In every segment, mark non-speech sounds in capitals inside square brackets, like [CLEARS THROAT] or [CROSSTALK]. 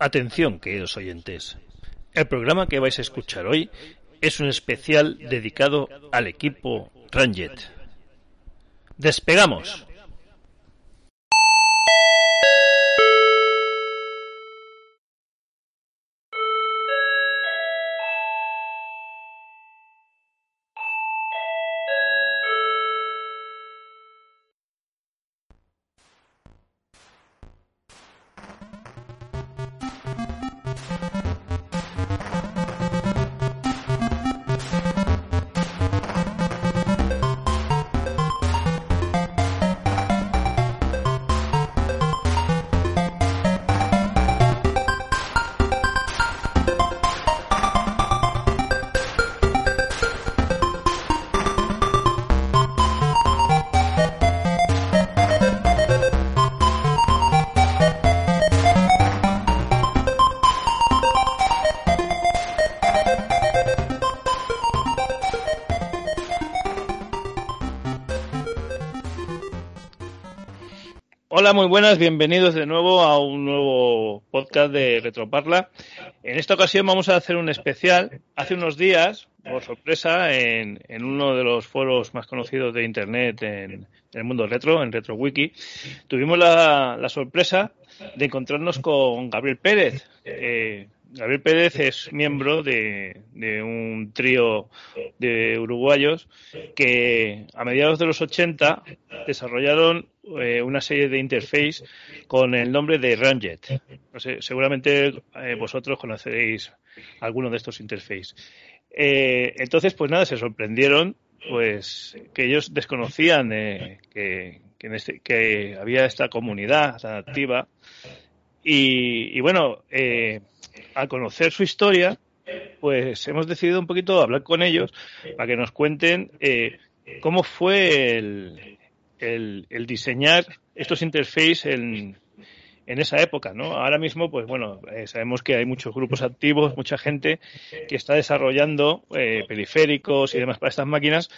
Atención, queridos oyentes. El programa que vais a escuchar hoy es un especial dedicado al equipo Ranjet. ¡Despegamos! Muy buenas, bienvenidos de nuevo a un nuevo podcast de Retroparla. En esta ocasión vamos a hacer un especial. Hace unos días, por sorpresa, en, uno de los foros más conocidos de Internet en, el mundo retro, en RetroWiki, tuvimos la, sorpresa de encontrarnos con Gabriel Pérez. Eh, Gabriel Pérez es miembro de, un trío de uruguayos que a mediados de los 80 desarrollaron eh, una serie de interface con el nombre de Ranjet. seguramente eh, vosotros conocéis alguno de estos interfaces. Eh, entonces, pues nada, se sorprendieron pues que ellos desconocían que, este, que, había esta comunidad activa y, bueno, al conocer su historia, pues hemos decidido un poquito hablar con ellos para que nos cuenten cómo fue el, el, diseñar estos interfaces en, en esa época, ¿no? Ahora mismo, pues bueno, eh, sabemos que hay muchos grupos activos, mucha gente que está desarrollando eh, periféricos y demás para estas máquinas,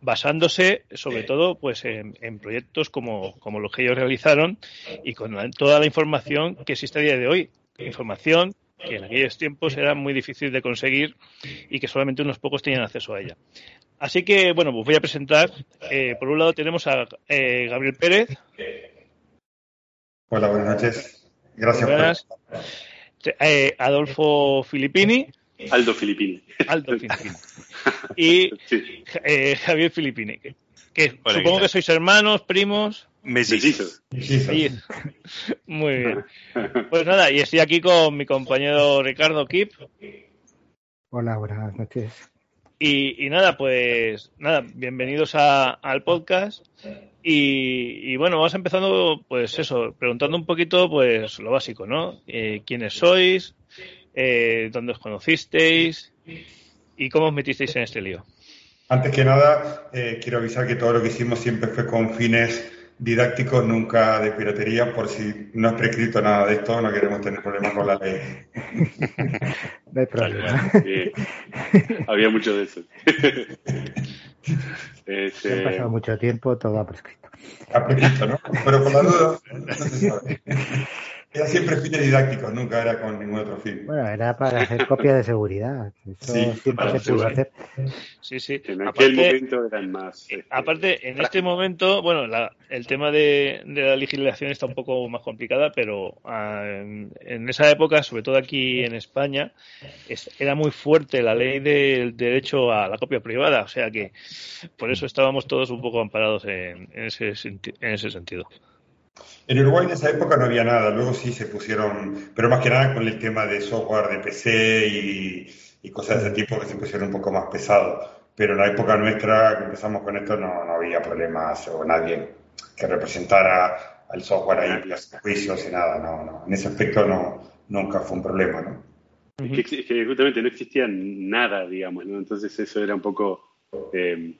basándose sobre todo pues en, proyectos como, los que ellos realizaron y con toda la información que existe a día de hoy. Información que en aquellos tiempos era muy difícil de conseguir y que solamente unos pocos tenían acceso a ella. Así que, bueno, pues voy a presentar. Eh, por un lado tenemos a eh, Gabriel Pérez. Hola, buenas noches. Gracias. Eh, Adolfo Filippini. Aldo Filippini. Aldo Filippini. [LAUGHS] Y Javier Filippini. Que, supongo que sois hermanos, primos. Mellizos. [LAUGHS] Muy bien. Pues nada, y estoy aquí con mi compañero Ricardo Kip. Hola, buenas noches. Y, nada, pues nada, bienvenidos al podcast. Y, bueno, vamos empezando, pues eso, preguntando un poquito, pues lo básico, ¿no? Eh, ¿Quiénes sois? Eh, ¿Dónde os conocisteis? ¿Y cómo os metisteis en este lío? Antes que nada, eh, quiero avisar que todo lo que hicimos siempre fue con fines didácticos, nunca de piratería, por si no es prescrito nada de esto, no queremos tener problemas con la ley. [LAUGHS] no hay problema. había mucho de eso. [LAUGHS] este... Ha pasado mucho tiempo, todo ha prescrito. Ha prescrito, ¿no? Pero por la duda, no se sabe. [LAUGHS] Era siempre fines didácticos, nunca era con ningún otro fin. Bueno, era para hacer copia de seguridad. Eso sí, siempre se pudo hacer. Sí, sí. En aquel momento eran más. Eh, este, aparte, en este momento, bueno, el tema de, la legislación está un poco más complicada, pero ah, en, esa época, sobre todo aquí en España, era muy fuerte la ley del derecho a la copia privada. O sea que por eso estábamos todos un poco amparados en, ese, en ese sentido. En Uruguay en esa época no había nada, luego sí se pusieron, pero más que nada con el tema de software de PC y, cosas de ese tipo que se pusieron un poco más pesados. Pero en la época nuestra que empezamos con esto no, no había problemas o nadie que representara al software ahí, los juicios y nada, no, no. En ese aspecto no, nunca fue un problema, ¿no? Es que, justamente no existía nada, digamos, ¿no? Entonces eso era un poco... Eh,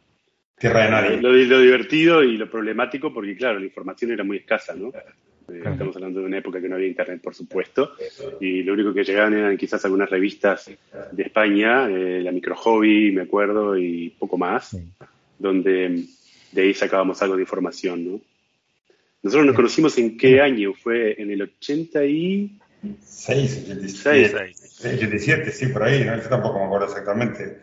lo, divertido y lo problemático, porque claro, la información era muy escasa, ¿no? Eh, estamos hablando de una época que no había internet, por supuesto, y lo único que llegaban eran quizás algunas revistas de España, eh, la Micro Hobby, me acuerdo, y poco más, donde de ahí sacábamos algo de información, ¿no? Nosotros nos conocimos en qué año, fue en el 80 y... 86, 87, sí, por ahí, ¿no? yo tampoco me acuerdo exactamente.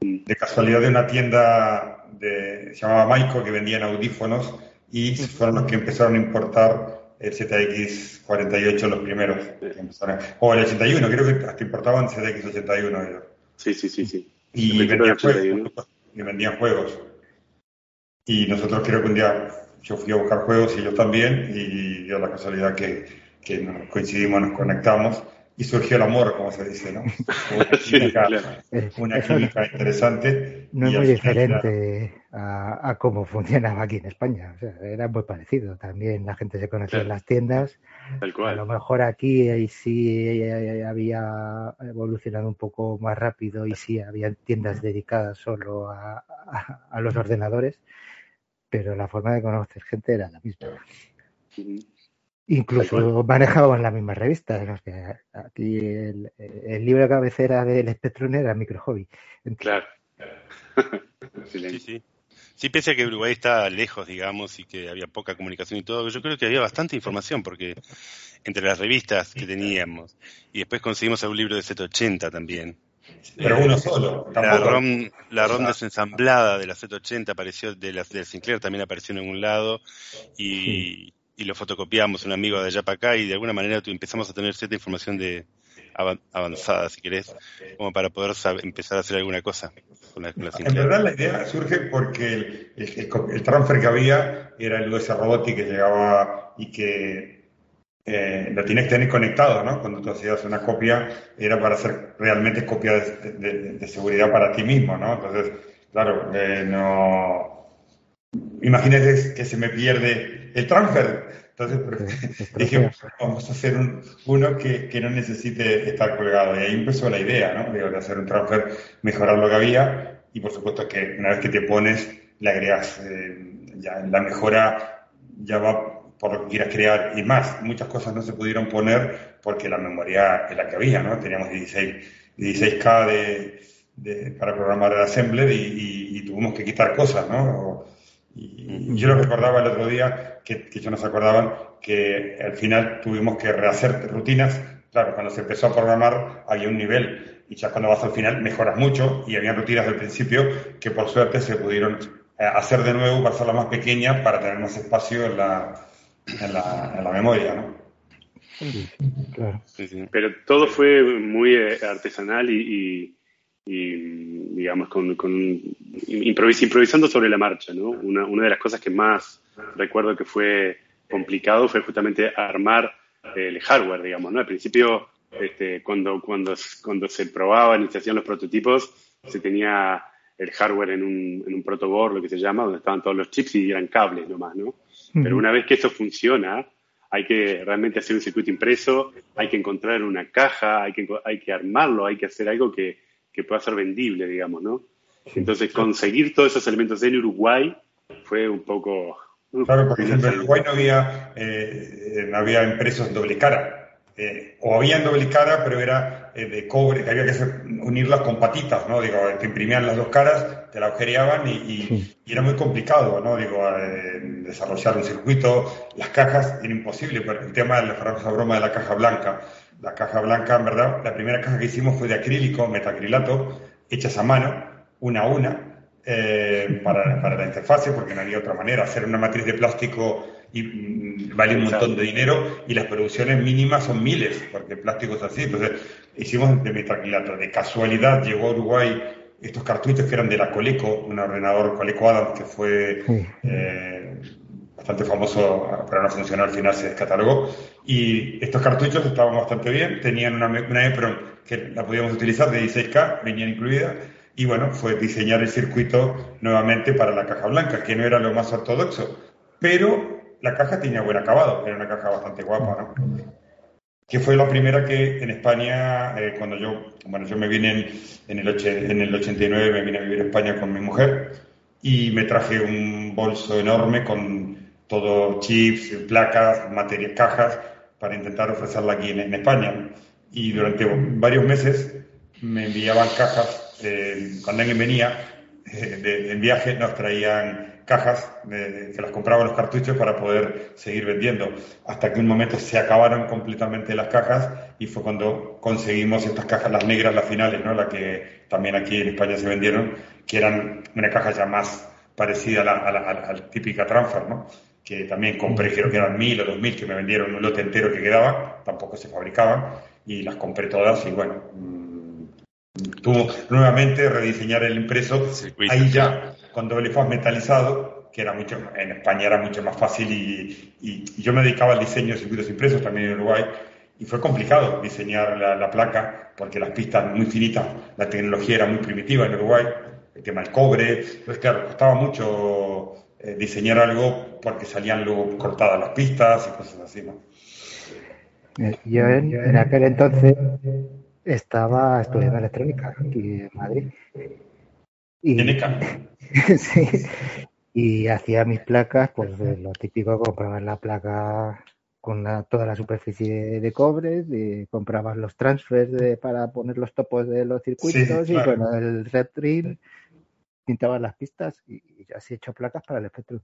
De casualidad de una tienda de, se llamaba Maico que vendían audífonos y fueron los que empezaron a importar el ZX48 los primeros. o el 81, creo que hasta importaban ZX81 Sí, sí, sí, sí. Y vendían, juegos, y vendían juegos. Y nosotros creo que un día yo fui a buscar juegos y ellos también, y dio la casualidad que, que nos coincidimos, nos conectamos y surgió el amor, como se dice, ¿no? [LAUGHS] Una química, interesante. No es muy diferente a, cómo funcionaba aquí en España. O sea, era muy parecido. También la gente se conocía en las tiendas. A lo mejor aquí ahí sí había evolucionado un poco más rápido y sí había tiendas dedicadas solo a, a los ordenadores, pero la forma de conocer gente era la misma. Incluso manejaban las mismas revistas. aquí el, libro de cabecera del Spectrum era Micro Hobby. Claro. [LAUGHS] sí, sí. Sí, pese a que Uruguay está lejos, digamos, y que había poca comunicación y todo, yo creo que había bastante información, porque entre las revistas que teníamos, y después conseguimos algún libro de 780 también. Pero uno solo. La ROM, la ROM desensamblada de la 780 apareció, de la de Sinclair también apareció en algún lado, y, y lo fotocopiamos un amigo de allá para acá y de alguna manera empezamos a tener cierta información de avanzada, si querés, como para poder empezar a hacer alguna cosa. Con la, en verdad la idea surge porque el, transfer que había era el US Robotic que llegaba y que eh, lo tienes que tener conectado, ¿no? Cuando tú hacías una copia era para hacer realmente copia de, seguridad para ti mismo, ¿no? Entonces, claro, eh, no... Imagínate que se me pierde el transfer. Entonces [LAUGHS] dije, vamos a hacer uno que, no necesite estar colgado. Y ahí empezó la idea, ¿no? de hacer un transfer, mejorar lo que había y por supuesto que una vez que te pones, le agregas eh, ya la mejora, ya va por lo que quieras crear y más. Muchas cosas no se pudieron poner porque la memoria es la que había, ¿no? Teníamos 16, 16K de, para programar el assembler y, y, tuvimos que quitar cosas, ¿no? Y yo lo recordaba el otro día, que, que ellos nos acordaban, que al final tuvimos que rehacer rutinas. Claro, cuando se empezó a programar había un nivel y ya cuando vas al final mejoras mucho y había rutinas del principio que por suerte se pudieron eh, hacer de nuevo para hacerlas más pequeñas para tener más espacio en la, en la, en la memoria, ¿no? claro. Pero todo fue muy eh, artesanal y, y digamos, con, improvisando sobre la marcha. ¿no? Una, una, de las cosas que más recuerdo que fue complicado fue justamente armar el hardware, digamos. ¿no? Al principio, este, cuando, cuando, cuando se probaban y se hacían los prototipos, se tenía el hardware en un, en un protoboard, lo que se llama, donde estaban todos los chips y eran cables nomás, ¿no? Pero una vez que eso funciona, hay que realmente hacer un circuito impreso, hay que encontrar una caja, hay que, hay que armarlo, hay que hacer algo que, que pueda ser vendible, digamos, ¿no? Entonces, conseguir todos esos elementos en Uruguay fue un poco... Claro, por ejemplo, en Uruguay no había, eh, no había impresos doble cara. Eh, o había en doble cara, pero era eh, de cobre, que había que unirlas con patitas, ¿no? Digo, te imprimían las dos caras, te la agujereaban y, era muy complicado, ¿no? Digo, desarrollar un circuito, las cajas, era imposible, pero el tema de la famosa broma de la caja blanca la caja blanca, en verdad, la primera caja que hicimos fue de acrílico, metacrilato, hechas a mano, una a una, eh, para, para, la interfase, porque no había otra manera. Hacer una matriz de plástico y, mm, vale un montón de dinero y las producciones mínimas son miles, porque el plástico es así. Entonces, hicimos de metacrilato. De casualidad llegó a Uruguay estos cartuchos que eran de la Coleco, un ordenador Coleco Adams que fue eh, bastante famoso, pero no funcionó al final, se descatalogó. Y estos cartuchos estaban bastante bien, tenían una, una EPROM que la podíamos utilizar de 16K, venían incluida. Y bueno, fue diseñar el circuito nuevamente para la caja blanca, que no era lo más ortodoxo, pero la caja tenía buen acabado, era una caja bastante guapa, ¿no? Que fue la primera que en España, eh, cuando yo, bueno, yo me vine en, el, en el 89, me vine a vivir a España con mi mujer y me traje un bolso enorme con todo chips, placas, materias, cajas, para intentar ofrecerla aquí en, España. Y durante varios meses me enviaban cajas, eh, cuando alguien venía eh, en viaje nos traían cajas que las compraban los cartuchos para poder seguir vendiendo. Hasta que un momento se acabaron completamente las cajas y fue cuando conseguimos estas cajas, las negras, las finales, ¿no? La que también aquí en España se vendieron, que eran una caja ya más parecida a la, a la, típica transfer, ¿no? Que también compré, creo que eran mil o dos mil que me vendieron un lote entero que quedaba, tampoco se fabricaban, y las compré todas y bueno, mm, tuvo nuevamente rediseñar el impreso. Ahí ya con doble faz metalizado, que era mucho, en España era mucho más fácil y, yo me dedicaba al diseño de circuitos impresos también en Uruguay y fue complicado diseñar la, placa porque las pistas muy finitas, la tecnología era muy primitiva en Uruguay, el tema del cobre, entonces claro, costaba mucho eh, diseñar algo porque salían luego cortadas las pistas y cosas así, ¿no? Eh, yo en, aquel entonces estaba estudiando electrónica aquí en Madrid. Y, [LAUGHS] sí, y hacía mis placas, pues lo típico, compraba la placa con toda la superficie de, cobre, de, comprabas los transfers para poner los topos de los circuitos y con el red drill pintabas las pistas y, así he hecho placas para el espectro.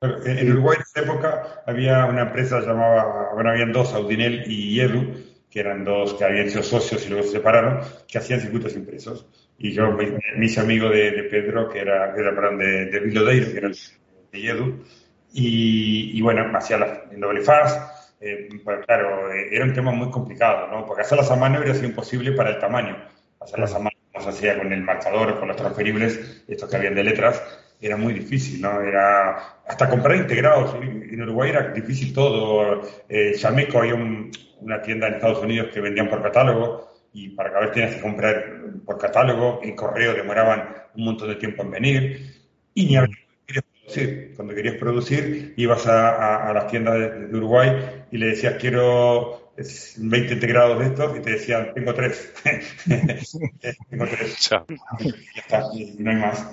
En Uruguay en esa época había una empresa llamada, bueno, habían dos, Audinel y Edu, que eran dos que habían sido socios y luego se separaron, que hacían circuitos impresos. Y yo me, hice amigo de, Pedro, que era, que era perdón, de, de Vilodeiro, que era de Edu, y, y bueno, hacía las, en doble faz. Eh, pues claro, eh, era un tema muy complicado, ¿no? Porque hacerlas a mano hubiera sido imposible para el tamaño. Hacerlas a mano, hacía con el marcador, con los transferibles, estos que habían de letras, era muy difícil, ¿no? Era hasta comprar integrados. En Uruguay era difícil todo. Eh, Chameco había una tienda en Estados Unidos que vendían por catálogo y para cada vez tenías que comprar por catálogo. En correo demoraban un montón de tiempo en venir. Y ni había producir. Cuando querías producir, ibas a, las tiendas de, Uruguay y le decías, quiero 20 integrados de estos, y te decían, tengo tres. [LAUGHS] tengo tres. ya está, no hay más.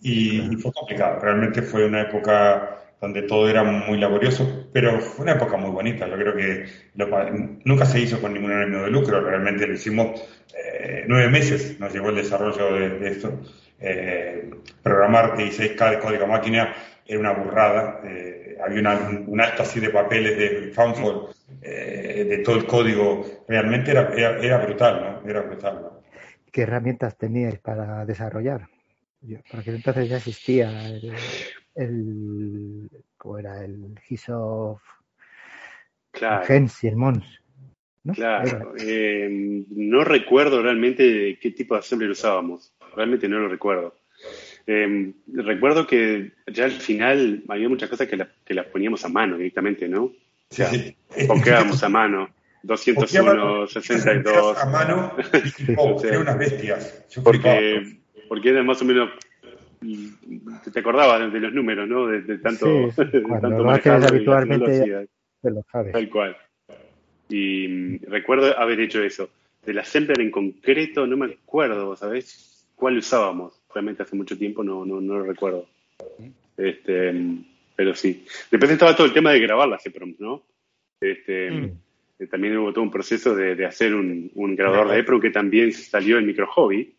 Y, fue complicado. Realmente fue una época donde todo era muy laborioso, pero fue una época muy bonita. Yo creo que nunca se hizo con ningún ánimo de lucro. Realmente lo hicimos eh, nueve meses, nos llevó el desarrollo de, esto. Eh, programar 16K de código máquina era una burrada. Eh, había un alto así de papeles de Fanford, de todo el código. Realmente era, era, brutal, ¿no? Era brutal, ¿no? ¿Qué herramientas teníais para desarrollar? porque entonces ya existía el, el ¿cómo era? El Gisoft claro. Gens y el Mons. ¿no? Claro, eh, no recuerdo realmente qué tipo de assembler usábamos, realmente no lo recuerdo. Eh, recuerdo que ya al final había muchas cosas que, que las poníamos a mano directamente, ¿no? Sea, sí, [LAUGHS] a mano. 201, 62. A mano y oh, unas bestias. porque porque era más o menos te acordabas de los números, ¿no? De, tanto, sí, [LAUGHS] cuando lo haces habitualmente te lo sabes. Tal cual. Y mm, recuerdo haber hecho eso. Del assembler en concreto no me acuerdo, ¿sabes? ¿Cuál usábamos? Realmente hace mucho tiempo no, no, no lo recuerdo. Este, pero sí. Después estaba todo el tema de grabar las EPROM, ¿no? Este, mm. eh, También hubo todo un proceso de, de hacer un, un grabador de EPROM que también salió en Micro Hobby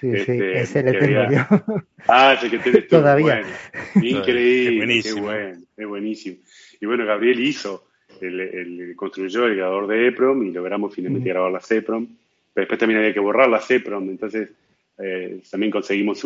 Sí, sí, este, ese le tengo yo. Ah, ese que tenés [LAUGHS] tú. Todavía. [LAUGHS] Increíble. buenísimo. Qué bueno, es buenísimo. Y bueno, Gabriel hizo, el, construyó el grabador de EPROM y logramos finalmente grabar la EPROM. Pero después también había que borrar la EPROM, entonces eh, también conseguimos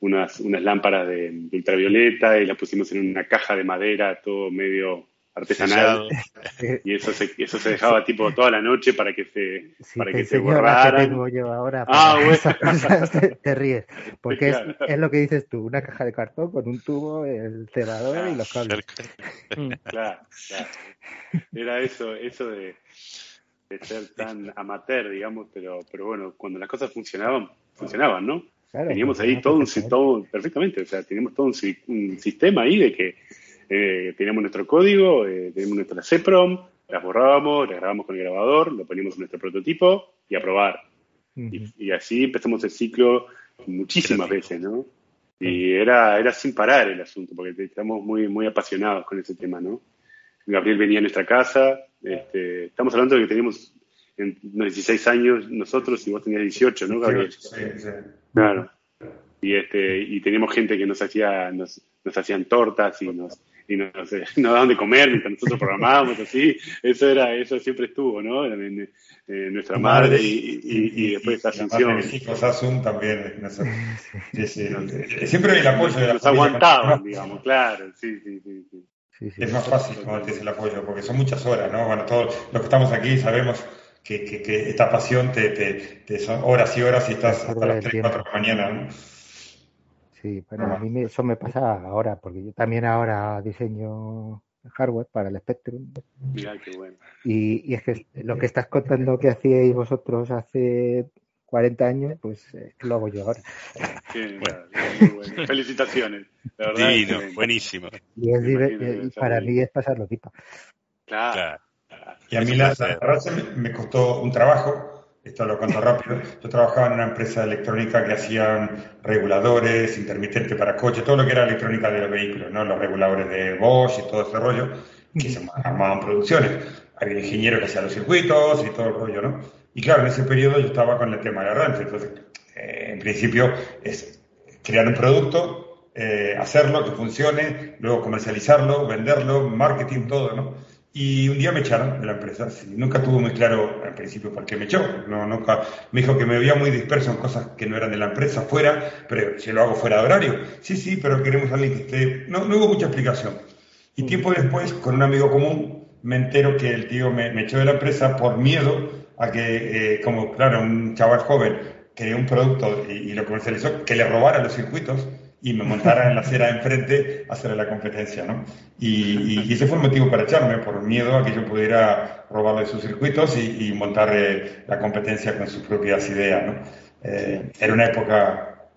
unas, unas lámparas de, de, ultravioleta y las pusimos en una caja de madera, todo medio artesanal. [LAUGHS] Y eso se, eso se dejaba tipo toda la noche para que se para que se borrara. yo ahora ah, bueno. te, ríes porque es, lo que dices tú una caja de cartón con un tubo el cebador y los cables. Claro, claro. Era eso eso de, de, ser tan amateur digamos pero pero bueno cuando las cosas funcionaban funcionaban no teníamos ahí todo un todo, perfectamente o sea teníamos todo un sistema ahí de que eh, teníamos nuestro código, eh, tenemos nuestra CPROM, las borrábamos, las grabamos con el grabador, lo poníamos en nuestro prototipo y a probar. y, así empezamos el ciclo muchísimas veces, ¿no? Y era, era sin parar el asunto, porque estamos muy, muy apasionados con ese tema, ¿no? Gabriel venía a nuestra casa, este, estamos hablando de que teníamos unos 16 años nosotros y vos tenías 18, ¿no, Gabriel? Sí, sí. Claro. y este y teníamos gente que nos hacía nos, nos hacían tortas y nos y nos, nos daban de comer mientras nosotros programábamos así. Eso era eso siempre estuvo no en, nuestra madre y, y, después esta ascensión hijos Zoom también sí, sí, [LAUGHS] siempre hay el apoyo de la nos aguantaban digamos claro sí sí sí, es más fácil como dice el apoyo porque son muchas horas no bueno todos los que estamos aquí sabemos que, que, esta pasión te, te, te, son horas y horas y estás hasta las 3, 4 de la mañana ¿no? Sí, bueno, a mí eso me pasa ahora, porque yo también ahora diseño hardware para el Spectrum. Mira, qué bueno. Y, y es que lo que estás contando que hacíais vosotros hace 40 años, pues eh, lo hago yo ahora. bueno. Felicitaciones. Divino, buenísimo. Y, es, para mí es pasarlo pipa. Claro. Y a mí la, la me costó un trabajo esto lo cuento rápido, yo trabajaba en una empresa electrónica que hacían reguladores, intermitentes para coches, todo lo que era electrónica de los vehículos, ¿no? Los reguladores de Bosch y todo ese rollo, que se armaban producciones. Había un ingeniero que hacía los circuitos y todo el rollo, ¿no? Y claro, en ese periodo yo estaba con el tema de arranque, entonces, eh, en principio, es crear un producto, eh, hacerlo, que funcione, luego comercializarlo, venderlo, marketing, todo, ¿no? Y un día me echaron de la empresa. nunca tuvo muy claro al principio por qué me echó. No, nunca, me dijo que me veía muy disperso en cosas que no eran de la empresa, fuera, pero si lo hago fuera de horario. Sí, sí, pero queremos a alguien que esté. No, no hubo mucha explicación. Y tiempo después, con un amigo común, me entero que el tío me, echó de la empresa por miedo a que, eh, como claro, un chaval joven creó un producto y, y lo comercializó, que le robara los circuitos y me montara en la acera de enfrente a hacer la competencia, ¿no? Y, ese fue el motivo para echarme, por miedo a que yo pudiera robarle sus circuitos y, montar eh, la competencia con sus propias ideas, ¿no? Eh, era una época...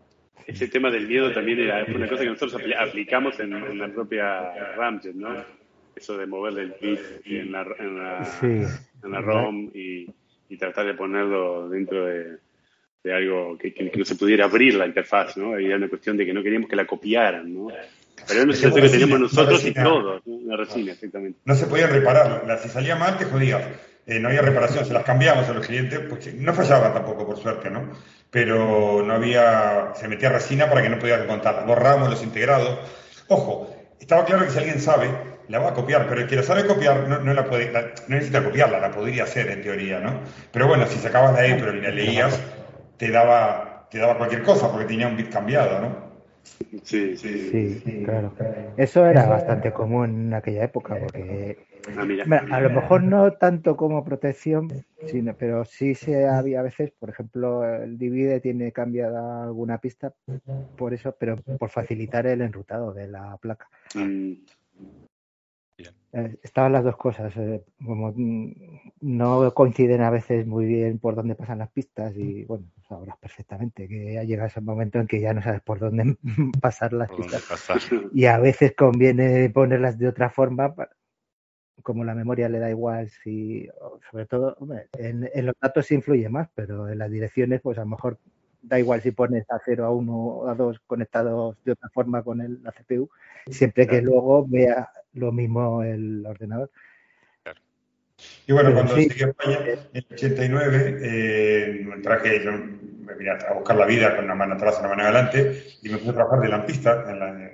Ese tema del miedo también era una cosa que nosotros aplicamos en, la propia Ramjet, ¿no? Eso de moverle el bit en la, en la, en la ROM y tratar de ponerlo dentro de de algo que, no se pudiera abrir la interfaz, ¿no? Era una cuestión de que no queríamos que la copiaran, ¿no? Pero era una situación que teníamos nosotros y todos, ¿no? resina, exactamente. No se podía reparar, si salía mal te jodías. Eh, no había reparación, se las cambiamos a los clientes, pues no fallaba tampoco, por suerte, ¿no? Pero no había, se metía resina para que no pudiera contar. Borrábamos los integrados. Ojo, estaba claro que si alguien sabe, la va a copiar, pero el que la sabe copiar no, no la puede, no necesita copiarla, la podría hacer en teoría, ¿no? Pero bueno, si sacabas de ahí, pero la leías, te daba, te daba cualquier cosa porque tenía un bit cambiado, ¿no? Sí, sí, sí, claro. Eso era bastante común en aquella época, porque ah, a lo mejor no tanto como protección, sino, pero sí se había a veces, por ejemplo, el divide tiene cambiada alguna pista por eso, pero por facilitar el enrutado de la placa. Mm. Eh, estaban las dos cosas, eh, como mm, no coinciden a veces muy bien por dónde pasan las pistas y bueno, sabrás perfectamente que ya llega ese momento en que ya no sabes por dónde [LAUGHS] pasar las pistas. [LAUGHS] y a veces conviene ponerlas de otra forma como la memoria le da igual si sobre todo en, los datos influye más pero en las direcciones pues a lo mejor da igual si pones a 0 a 1 o a 2 conectados de otra forma con el, la CPU siempre que luego vea lo mismo el ordenador. Y bueno, cuando llegué a España en el 89, eh, traje, yo me vine a buscar la vida con una mano atrás y una mano adelante y me puse a trabajar de lampista. En la,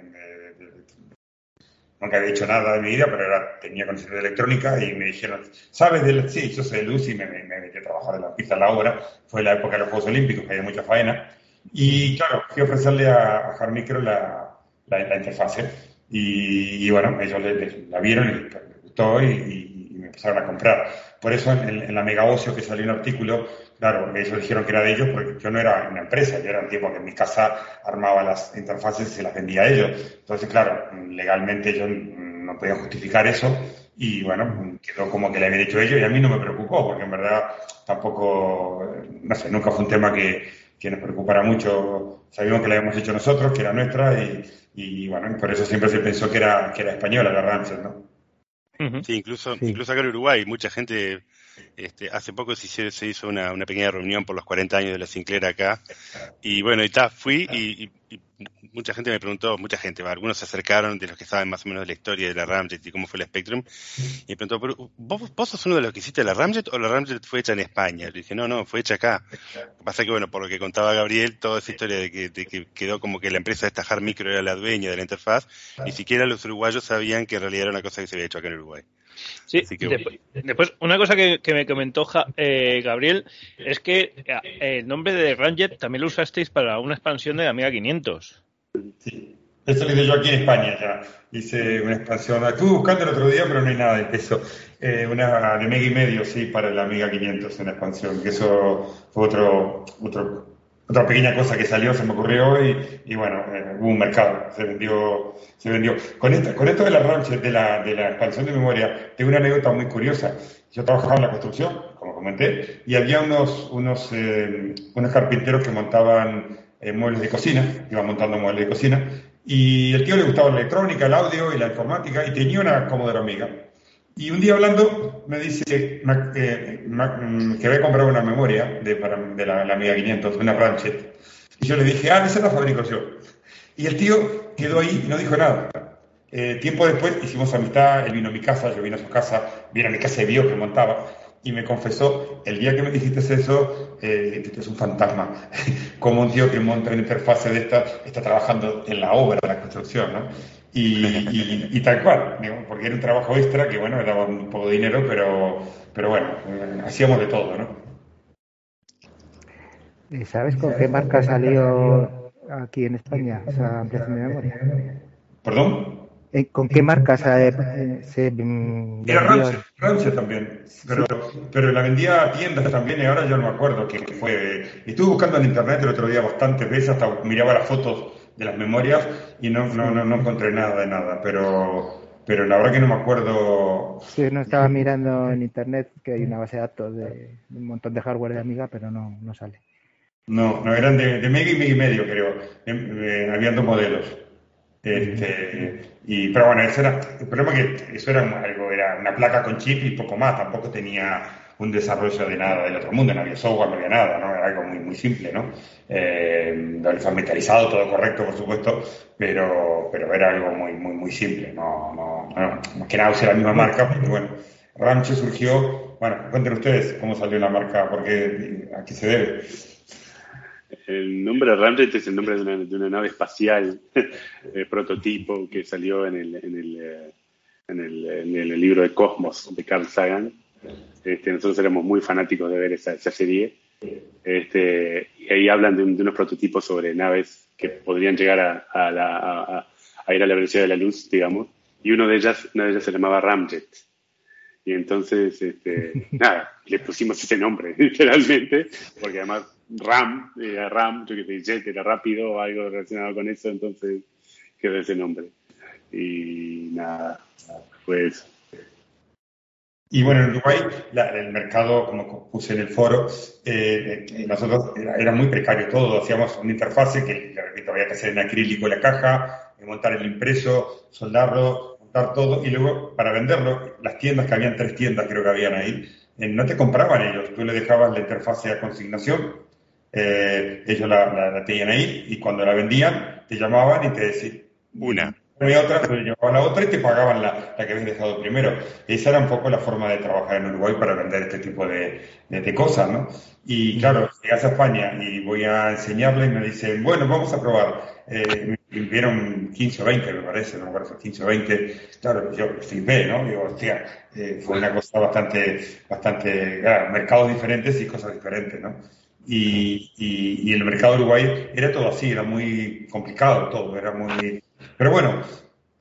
nunca había hecho nada de mi vida, pero era, tenía conocimiento de electrónica y me dijeron, ¿sabes de Sí, yo soy de luz y me, metí a trabajar de lampista en la obra. Fue la época de los Juegos Olímpicos, que había mucha faena. Y claro, fui a ofrecerle a, a Micro la, la, la interfase. Y, bueno, ellos la vieron y les gustó y, me empezaron a comprar. Por eso en, la Mega Ocio que salió un artículo, claro, ellos dijeron que era de ellos porque yo no era una empresa, yo era un tipo que en mi casa armaba las interfaces y se las vendía a ellos. Entonces, claro, legalmente yo no podía justificar eso y bueno, quedó como que le había dicho ellos y a mí no me preocupó porque en verdad tampoco, no sé, nunca fue un tema que, que nos preocupara mucho. Sabíamos que la habíamos hecho nosotros, que era nuestra y, y bueno, por eso siempre se pensó que era, que era española la Ranchet, ¿no? Sí, incluso, incluso acá en Uruguay, mucha gente, este, hace poco se, se hizo una, una, pequeña reunión por los 40 años de la Sinclair acá, y bueno, y ta, fui y, mucha gente me preguntó, mucha gente, algunos se acercaron de los que saben más o menos de la historia de la Ramjet y cómo fue la Spectrum, y me preguntó, ¿Pero, ¿vos, ¿vos sos uno de los que hiciste la Ramjet o la Ramjet fue hecha en España? Le dije, no, no, fue hecha acá. Lo que pasa es que, bueno, por lo que contaba Gabriel, toda esa historia de que, quedó como que la empresa de Estajar Micro era la dueña de la interfaz, ni siquiera los uruguayos sabían que en realidad era una cosa que se había hecho acá en Uruguay. Sí, después, una cosa que, me comentó eh, Gabriel es que eh, el nombre de Ramjet también lo usasteis para una expansión de la Amiga 500. Sí, eso lo hice yo aquí en España ya. Hice una expansión, estuve buscando el otro día, pero no hay nada de eso. Eh, una de mega y medio, sí, para la Amiga 500 en la expansión, que eso fue otro, otro otra pequeña cosa que salió, se me ocurrió hoy, y bueno, eh, hubo un mercado, se vendió, se vendió. Con, esta, con esto de la rancher, de la, de la expansión de memoria, tengo una anécdota muy curiosa. Yo trabajaba en la construcción, como comenté, y había unos, unos, eh, unos carpinteros que montaban eh, muebles de cocina, iban montando muebles de cocina, y el tío le gustaba la electrónica, el audio y la informática, y tenía una Commodore Amiga. Y un día hablando me dice mm, que había comprado una memoria de, de la, Amiga 500, una Ranchet. Y yo le dije, ah, esa la fabrico yo. Y el tío quedó ahí y no dijo nada. Eh, tiempo después hicimos amistad, él vino a mi casa, yo vine a su casa, vino a mi casa y vio que montaba. Y me confesó, el día que me dijiste eso, eh, es un fantasma. [LAUGHS] Como un tío que monta una interfase de esta, está trabajando en la obra de la construcción, ¿no? Y, tal cual, porque era un trabajo extra que, bueno, me daba un poco de dinero, pero, pero bueno, hacíamos de todo, ¿no? ¿Sabes con qué marca salió aquí en España esa ampliación de memoria? ¿Perdón? Eh, ¿Con qué marca se, eh, se Era Ramsey, también, pero, pero la vendía a tiendas también y ahora yo no me acuerdo qué fue. Estuve buscando en internet el otro día bastantes veces, hasta miraba las fotos de las memorias y no, no, no, encontré nada de nada, pero, pero la verdad que no me acuerdo. Sí, no estaba mirando en internet que hay una base de datos de, un montón de hardware de Amiga, pero no, no sale. No, no, eran de, de mega y mega y medio, creo. Eh, habían dos modelos. Este, y, pero bueno, ese era, el problema es que eso era algo, era una placa con chip y poco más, tampoco tenía un desarrollo de nada del otro mundo, no había software, no había nada, ¿no? Era algo muy, muy simple, ¿no? Eh, metalizado, todo correcto, por supuesto, pero, pero era algo muy, muy, muy simple, no, no, no, más que nada usé la misma marca, porque bueno, Rancho surgió, bueno, cuenten ustedes cómo salió la marca, porque a qué se debe. El nombre Ramjet es el nombre de una, de una nave espacial, [LAUGHS] eh, prototipo, que salió en el, en el, eh, en, el, en, el, libro de Cosmos de Carl Sagan. Este, nosotros éramos muy fanáticos de ver esa, esa serie. Este, y ahí hablan de, unos prototipos sobre naves que podrían llegar a, a, la, a, ir a la velocidad de la luz, digamos. Y uno de ellas, una de ellas se llamaba Ramjet. Y entonces, este, [LAUGHS] nada, le pusimos ese nombre, [LAUGHS] literalmente, porque además Ram, era Ram, yo que te dije, era rápido o algo relacionado con eso, entonces quedó ese nombre. Y nada, pues. Y bueno, en Uruguay el mercado, como puse en el foro, eh, eh, nosotros era, muy precario todo, hacíamos una interfase que, repito, había que hacer en acrílico la caja, montar el impreso, soldarlo, montar todo, y luego para venderlo, las tiendas, que habían tres tiendas creo que habían ahí, eh, no te compraban ellos, tú le dejabas la interfase a consignación eh, ellos la, tenían ahí y cuando la vendían te llamaban y te decían una. Otra, te llevaban la otra y te pagaban la, que habías dejado primero. Esa era un poco la forma de trabajar en Uruguay para vender este tipo de, de, cosas, ¿no? Y claro, llegas a España y voy a enseñarle y me dicen, bueno, vamos a probar. Eh, me vieron 15 o 20, me parece, no me acuerdo, 15 o 20. Claro, yo flipé, ¿no? Digo, hostia, eh, fue una cosa bastante, bastante, claro, mercados diferentes y cosas diferentes, ¿no? Y, y, el mercado uruguay era todo así, era muy complicado todo, era muy... Pero bueno,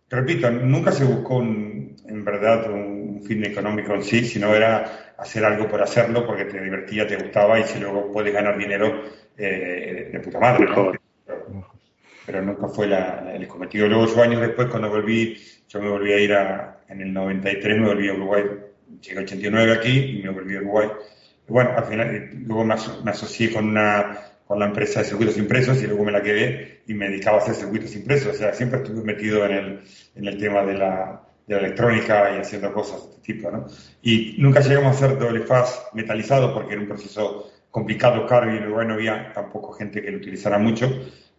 repito, nunca se buscó en verdad un fin económico en sí, sino era hacer algo por hacerlo porque te divertía, te gustaba y si luego puedes ganar dinero eh, de puta madre, ¿no? Pero, nunca fue la, el cometido. Luego, ocho años después, cuando volví, yo me volví a ir a, en el 93, me volví a Uruguay, llegué 89 aquí y me volví a Uruguay bueno, al final, luego me, asocié con una con la empresa de circuitos impresos y luego me la quedé y me dedicaba a hacer circuitos impresos. O sea, siempre estuve metido en el, en el tema de la, de la electrónica y haciendo cosas de este tipo, ¿no? Y nunca llegamos a hacer doble faz metalizado porque era un proceso complicado, caro y luego no había tampoco gente que lo utilizara mucho.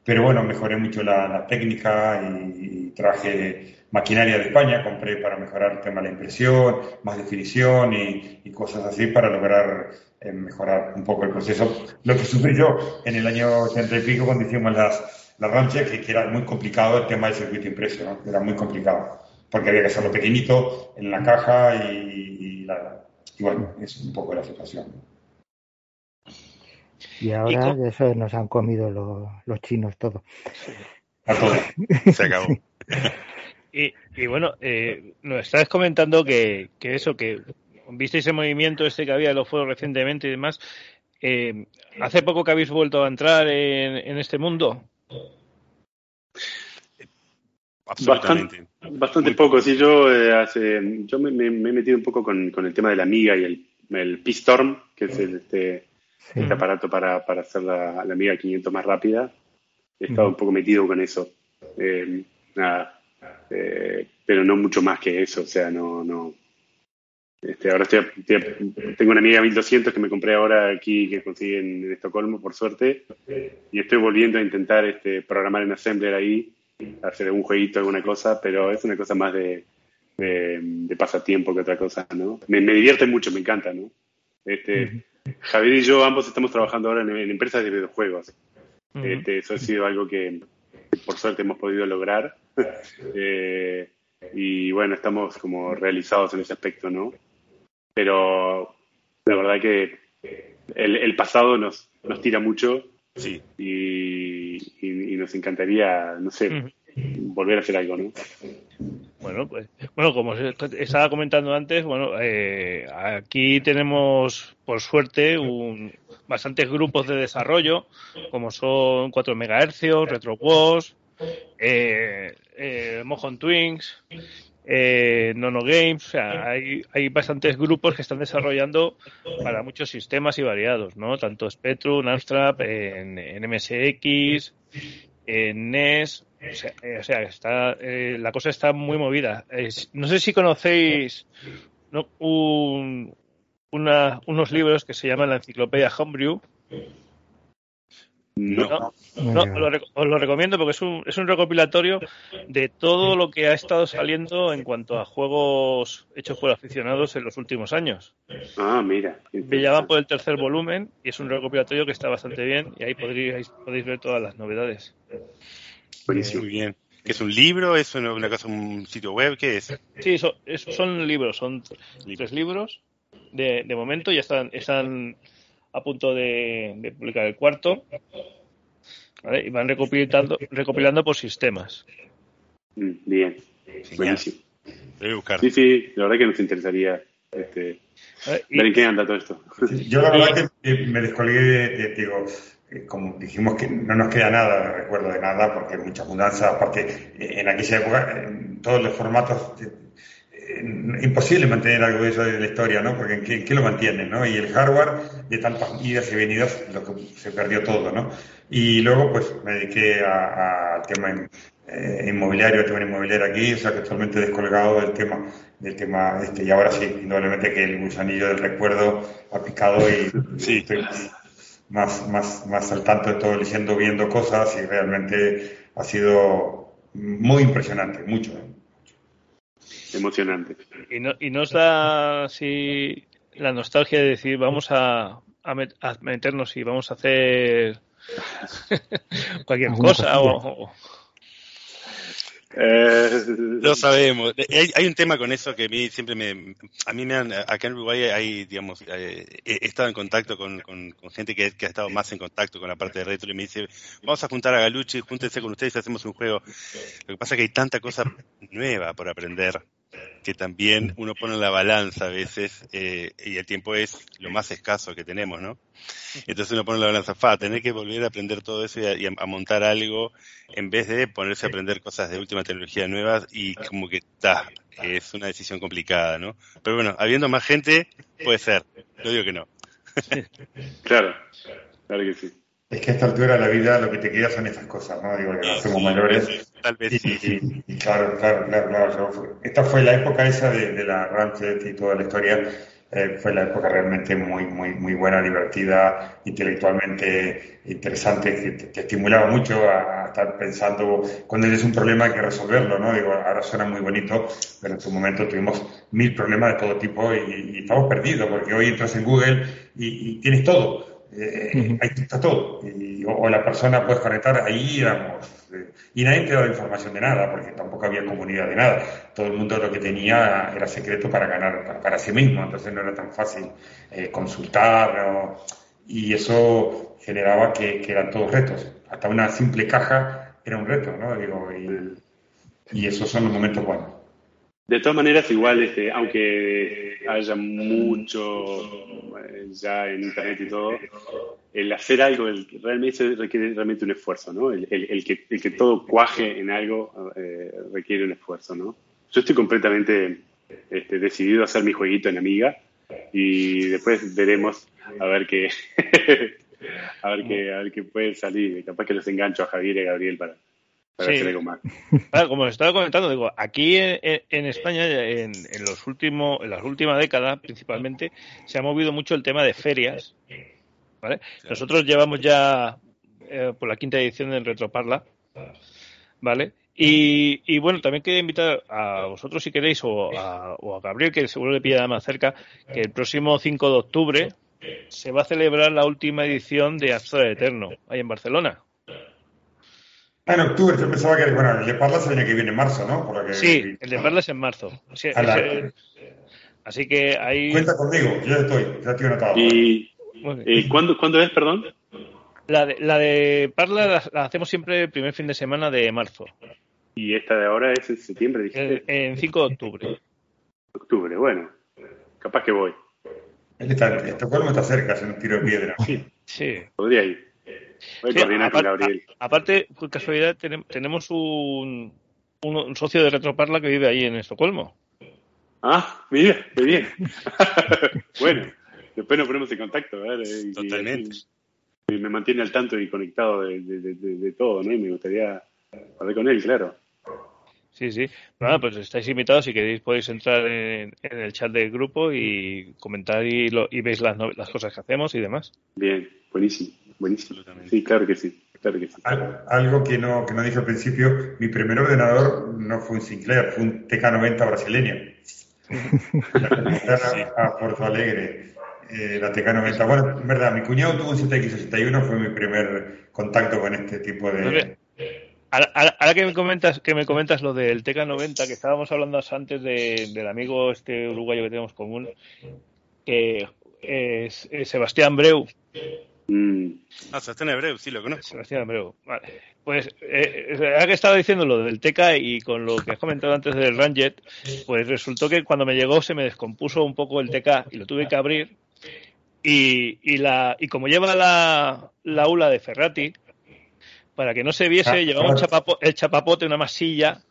Pero bueno, mejoré mucho la, técnica y, traje maquinaria de España, compré para mejorar el tema de la impresión, más definición y, cosas así para lograr eh, mejorar un poco el proceso. Lo que sufrí yo en el año 80 y pico cuando hicimos las, las ranches, que, era muy complicado el tema del circuito impreso, ¿no? era muy complicado, porque había que hacerlo pequeñito en la caja y, y bueno, es un poco la situación. Y ahora eso nos han comido los, chinos todo. A todo. [LAUGHS] Se acabó. Y, y, bueno, eh, nos estabas comentando que, que, eso, que visteis ese movimiento este que había de los fuegos recientemente y demás. Eh, ¿Hace poco que habéis vuelto a entrar en, este mundo? Bastante, bastante poco. Sí, yo, eh, hace, yo me, he metido un poco con, con, el tema de la Amiga y el, el P-Storm, que es el, este, este aparato para, para hacer la, la Amiga 500 más rápida. He estado un poco metido con eso. Eh, nada, eh, pero no mucho más que eso, o sea, no, no. Este, ahora estoy, tengo una amiga 1200 que me compré ahora aquí, que conseguí en, Estocolmo, por suerte, y estoy volviendo a intentar este, programar en Assembler ahí, hacer algún jueguito, alguna cosa, pero es una cosa más de, de, pasatiempo que otra cosa, ¿no? Me, me, divierte mucho, me encanta, ¿no? Este, Javier y yo ambos estamos trabajando ahora en, empresas de videojuegos. este, eso ha sido algo que, por suerte hemos podido lograr. [LAUGHS] Eh, y bueno, estamos como realizados en ese aspecto, ¿no? Pero la verdad que el, pasado nos, nos tira mucho sí. y, nos encantaría, no sé, volver a hacer algo, ¿no? Bueno, pues, bueno, como estaba comentando antes, bueno, eh, aquí tenemos, por suerte, un, bastantes grupos de desarrollo, como son 4 MHz, RetroWars, eh, eh, Mojon Twins, eh, Nono Games, hay, hay bastantes grupos que están desarrollando para muchos sistemas y variados, ¿no? Tanto Spectrum, Amstrad, en, MSX, en NES, o sea, eh, la cosa está muy movida. no sé si conocéis un, unos libros que se llaman la Enciclopedia Homebrew. No, no, os, lo, recomiendo porque es un, es un recopilatorio de todo lo que ha estado saliendo en cuanto a juegos hechos por aficionados en los últimos años. Ah, mira. Me llaman por el tercer volumen y es un recopilatorio que está bastante bien y ahí podréis, podéis ver todas las novedades. Buenísimo. Muy bien. ¿Qué es un libro? ¿Es una, cosa, un sitio web? ¿Qué es? Sí, son libros, son tres libros de, de momento, ya están, están a punto de, publicar el cuarto y van recopilando, recopilando por sistemas. Mm, bien, buenísimo. Sí, sí, la verdad que nos interesaría este, ver en qué anda todo esto. [LAUGHS] Yo la verdad que me descolgué de, digo, eh, como dijimos que no nos queda nada, recuerdo de nada, porque hay muchas mudanzas, aparte en aquella época, todos los formatos, imposible mantener algo de eso de la historia, ¿no? Porque ¿en qué, lo mantienen, ¿no? Y el hardware, de tantas idas y venidas, lo que se perdió todo, ¿no? Y luego, pues, me dediqué al tema eh, inmobiliario, al tema inmobiliario aquí, o sea, que totalmente descolgado del tema, del tema este, y ahora sí, indudablemente que el gusanillo del recuerdo ha picado y [LAUGHS] sí. estoy más, más, más al tanto de todo, leyendo, viendo cosas y realmente ha sido muy impresionante, mucho. ¿eh? Emocionante. Y, no, y nos da así la nostalgia de decir, vamos a, a, meternos y vamos a hacer [LAUGHS] cualquier cosa o, eh, lo sabemos. Hay, un tema con eso que a mí siempre me. A mí me han. Acá en Uruguay hay, digamos. Eh, he estado en contacto con, gente que, ha estado más en contacto con la parte de retro y me dice: Vamos a juntar a Galuchi, júntense con ustedes y hacemos un juego. Lo que pasa es que hay tanta cosa nueva por aprender que también uno pone en la balanza a veces eh, y el tiempo es lo más escaso que tenemos, ¿no? Entonces uno pone en la balanza, fa, tener que volver a aprender todo eso y, a, montar algo en vez de ponerse a aprender cosas de última tecnología nuevas y como que está, es una decisión complicada, ¿no? Pero bueno, habiendo más gente, puede ser, no digo que no. [LAUGHS] claro, claro que sí. Es que a esta altura de la vida lo que te queda son esas cosas, ¿no? Digo, que hacemos mayores. Tal vez sí. Y, claro, claro, claro, Esta fue la época esa de, la Ranchet y toda la historia eh, fue la época realmente muy, muy, muy buena, divertida, intelectualmente interesante, que te, estimulaba mucho a, estar pensando cuando tienes un problema hay que resolverlo, ¿no? Digo, ahora suena muy bonito, pero en su momento tuvimos mil problemas de todo tipo y, estamos perdidos, porque hoy entras en Google y, tienes todo. Eh, ahí está todo. Y, o, la persona puedes conectar, ahí éramos y nadie te daba información de nada, porque tampoco había comunidad de nada. Todo el mundo lo que tenía era secreto para ganar para, sí mismo, entonces no era tan fácil eh, consultar, y eso generaba que, eran todos retos. Hasta una simple caja era un reto, ¿no? Digo, y, y esos son los momentos buenos. De todas maneras, igual, este, aunque haya mucho eh, ya en Internet y todo, el hacer algo el, realmente requiere realmente un esfuerzo, ¿no? El, que, el que, todo cuaje en algo eh, requiere un esfuerzo, ¿no? Yo estoy completamente este, decidido a hacer mi jueguito en Amiga y después veremos a ver qué [LAUGHS] a ver qué a ver qué puede salir. Capaz que los engancho a Javier y a Gabriel para [LAUGHS] como os estaba comentando, digo, aquí en, España, en, los últimos, en las últimas décadas, principalmente, se ha movido mucho el tema de ferias. Nosotros llevamos ya eh, por la quinta edición de Retroparla, ¿vale? Y, bueno, también quería invitar a vosotros, si queréis, o a, Gabriel, que seguro le pilla más cerca, que el próximo 5 de octubre se va a celebrar la última edición de Astra Eterno, ahí en Barcelona. Ah, en octubre, yo pensaba que, bueno, el de Parla se viene que viene en marzo, ¿no? Sí, el de Parla es en marzo. así que ahí... Cuenta conmigo, yo ya estoy, ya estoy anotado. ¿Y, ¿y ¿cuándo, ¿cuándo, es, perdón? La de, la de Parla la, hacemos siempre el primer fin de semana de marzo. ¿Y esta de ahora es en septiembre, dijiste? En, 5 de octubre. Octubre, bueno, capaz que voy. Está, Estocolmo está cerca, es un tiro de piedra. Sí, sí. Podría ir aparte, por casualidad, tenemos un, un, socio de Retroparla que vive ahí en Estocolmo. Ah, mira, qué bien. [LAUGHS] bueno, después nos ponemos en contacto. Totalmente. Y, me mantiene al tanto y conectado de, todo, ¿no? Y me gustaría hablar con él, claro. Sí, sí. Bueno, pues estáis invitados. Si queréis, podéis entrar en, el chat del grupo y comentar y, lo, y veis las, las cosas que hacemos y demás. Bien, buenísimo. Buenísimo. Sí, claro que sí. algo que no, que no dije al principio, mi primer ordenador no fue un Sinclair, fue un TK90 brasileño. [LAUGHS] a Porto Alegre, eh, la TK90. Bueno, en verdad, mi cuñado tuvo un ZX61, fue mi primer contacto con este tipo de... Ahora, que me comentas que me comentas lo del TK90 que estábamos hablando antes del amigo este uruguayo que tenemos común que es Sebastián Breu Mm. Ah, Sebastián Abreu, sí lo conozco. Sebastián Abreu, vale. Pues, eh, eh que estaba diciendo lo del TK y con lo que has comentado antes del Ranjet, pues resultó que cuando me llegó se me descompuso un poco el TK y lo tuve que abrir. Y, y, la, y como lleva la, la ULA de Ferrati, para que no se viese, ah, llevaba un el chapapote, una masilla.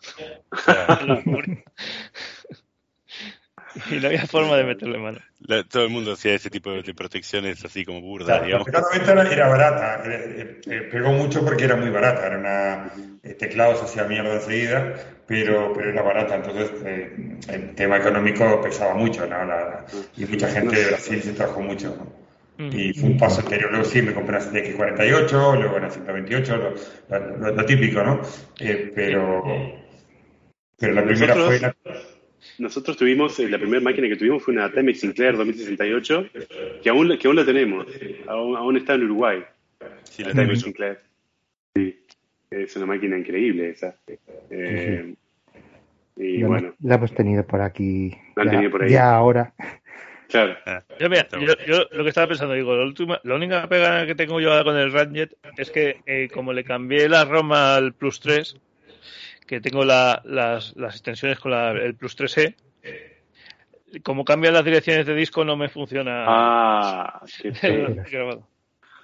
[LAUGHS] [LAUGHS] [LAUGHS] y no había forma de meterle mano. todo el mundo hacía ese tipo de protecciones así como burda, digamos. La 90 era barata, eh, eh, pegó mucho porque era muy barata, era una eh, teclado se hacía mierda enseguida, pero, pero era barata, entonces el tema económico pesaba mucho, ¿no? y mucha gente de Brasil se trajo mucho, Y fue un paso anterior. Luego sí, me compré una CX48, luego una 128, lo, lo, típico, ¿no? pero, pero la primera fue la, nosotros tuvimos, eh, la primera máquina que tuvimos fue una Timex Sinclair 2068, que aún, que aún la tenemos, aún, está en Uruguay. Sí, la Timex Sinclair. Sí, es una máquina increíble esa. Eh, y bueno. La hemos tenido por aquí. La han tenido por ahí. Ya ahora. Claro. Ah. Yo, mira, yo, lo que estaba pensando, digo, la, última, la única pega que tengo yo ahora con el Ramjet es que eh, como le cambié la Roma al Plus 3, que tengo las, las, extensiones con el Plus 3E. Como cambian las direcciones de disco, no me funciona. Ah, qué [LAUGHS] grabado.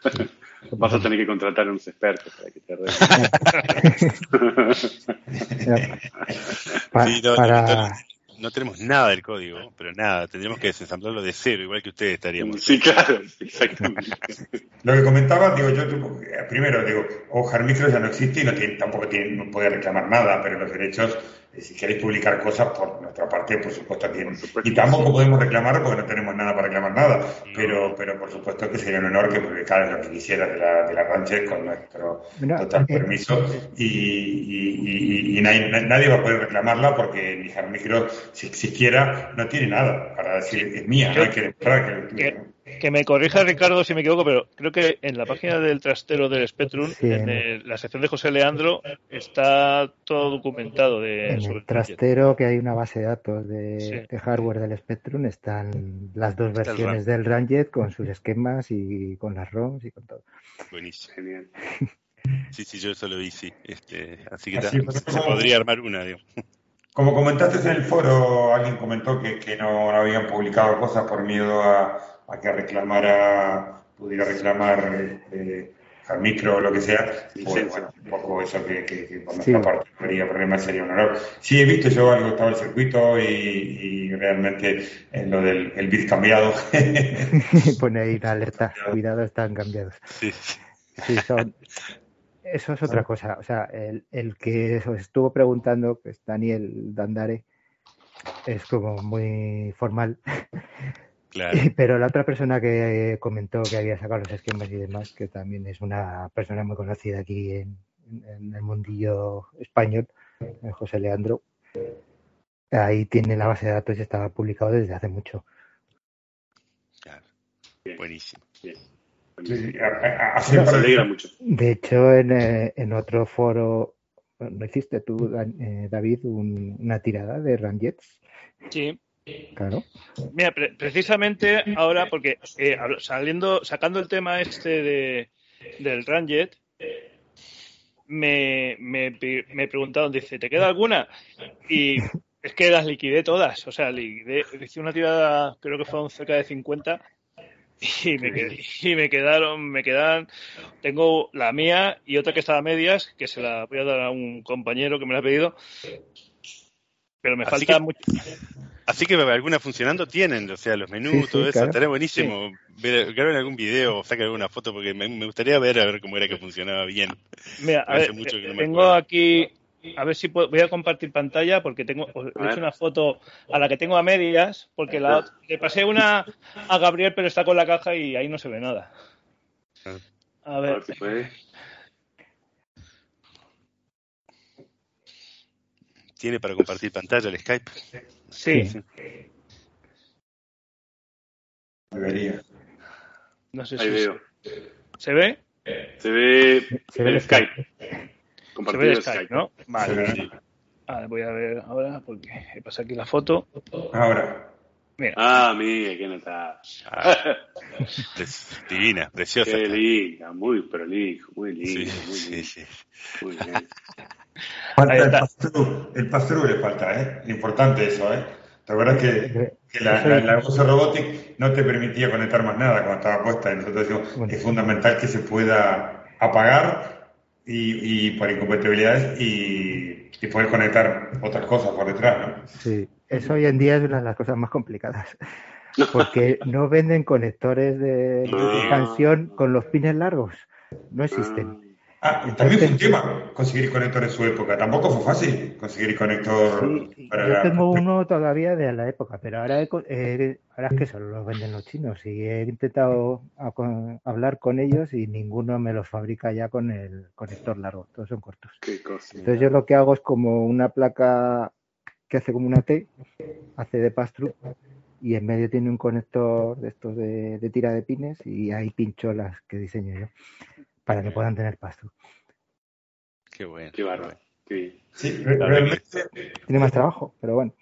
[LAUGHS] Vas a tener que contratar a unos expertos para que te [LAUGHS] para no tenemos nada del código, pero nada, tendríamos que desensamblarlo de cero, igual que ustedes estaríamos. Sí, claro, exactamente. [LAUGHS] Lo que comentaba, digo, yo primero digo, Ojar Micro ya no existe y no tiene, tampoco tiene, no puede reclamar nada, pero los derechos si queréis publicar cosas por nuestra parte, por supuesto aquí. Y tampoco podemos reclamar porque no tenemos nada para reclamar nada, pero, pero por supuesto que sería un honor que publicaras lo que quisieras de la, de la Rancher con nuestro total eh, permiso. y, y, nadie, va a poder reclamarla porque ni Jarmicro, si siquiera, no tiene nada para decir es mía, hay que que, que me corrija Ricardo si me equivoco, pero creo que en la página del trastero del Spectrum, en la sección de José Leandro, está todo documentado. De, en el trastero, que hay una base de datos de, hardware del Spectrum, están las dos versiones del Ranget con sus esquemas y con las ROMs y con todo. Buenísimo. Genial. [LAUGHS] Sí, sí, yo eso lo vi, sí. Este, así que se podría armar una, digo. Como comentaste en el foro, alguien comentó que, que no habían publicado cosas por miedo a a que reclamara, pudiera reclamar eh, al micro o lo que sea, pues bueno, un poco eso que, que, por nuestra parte no habría problema, sería un honor. Sí, he visto yo algo, estaba el circuito y, realmente en lo del el bit cambiado. [LAUGHS] Pone ahí una alerta, [LAUGHS] cuidado, están cambiados. Sí, son, [LAUGHS] eso es otra cosa. O sea, el, el que os estuvo preguntando, que es Daniel Dandare, es como muy formal. [LAUGHS] Pero la otra persona que comentó que había sacado los esquemas y demás, que también es una persona muy conocida aquí en, el mundillo español, José Leandro, ahí tiene la base de datos y estaba publicado desde hace mucho. Claro. Buenísimo. Mucho. De hecho, en, eh, en otro foro, ¿no hiciste tú, eh, David, una tirada de Ranjets? Sí. Claro. Mira, precisamente ahora, porque eh, saliendo, sacando el tema este de, del Ranjet, me, me, me preguntaron, dice, ¿te queda alguna? Y [LAUGHS] es que las liquidé todas, o sea, liquidé, hice una tirada, creo que fueron cerca de 50 [LAUGHS] y me, y me quedaron, me quedan, tengo la mía y otra que está a medias, que se la voy a dar a un compañero que me la ha pedido, pero me falta mucho. Así que alguna funcionando tienen, o sea, los menús, todo eso. Estaría buenísimo ver, grabar algún video o sacar alguna foto porque me, gustaría ver a ver cómo era que funcionaba bien. Mira, a ver, tengo aquí, a ver si puedo, voy a compartir pantalla porque tengo, he hecho una foto a la que tengo a medias porque la, le pasé una a Gabriel pero está con la caja y ahí no se ve nada. A ver. ¿Tiene para compartir pantalla el Skype? Sí. Debería. No sé Ahí si veo. ¿Se ve? Se ve, se ve el Skype. Se ve el Skype, ¿no? Vale. Ah, voy a ver ahora porque he pasado aquí la foto. Ahora. Mira. Ah, mira, qué nota. Ah, [LAUGHS] divina, preciosa. Qué linda, muy prolijo, muy lindo, muy lindo. Sí, sí. Muy bien. Falta el pastrú, el pastrú le falta, ¿eh? Importante eso, ¿eh? ¿Te acuerdas que, que la, la, la Robotic no te permitía conectar más nada cuando estaba puesta? Nosotros decimos, es fundamental que se pueda apagar y, y por incompatibilidades y, y, poder conectar otras cosas por detrás, ¿no? Sí, eso hoy en día es una de las cosas más complicadas. [LAUGHS] Porque no venden conectores de, de expansión con los pines largos. No existen. Ah, también fue un tema conseguir conector en su época. Tampoco fue fácil conseguir conector. para yo tengo uno todavía de la época, pero ahora, eh, ahora es que solo los venden los chinos y he intentado hablar con ellos y ninguno me los fabrica ya con el conector largo. Todos son cortos. Entonces yo lo que hago es como una placa que hace como una T, hace de pass-through y en medio tiene un conector de estos de, de tira de pines y hay pincholas que diseño yo para que puedan tener pasto. Qué bueno. Qué bárbaro. Sí, realmente. Tiene más trabajo, pero bueno.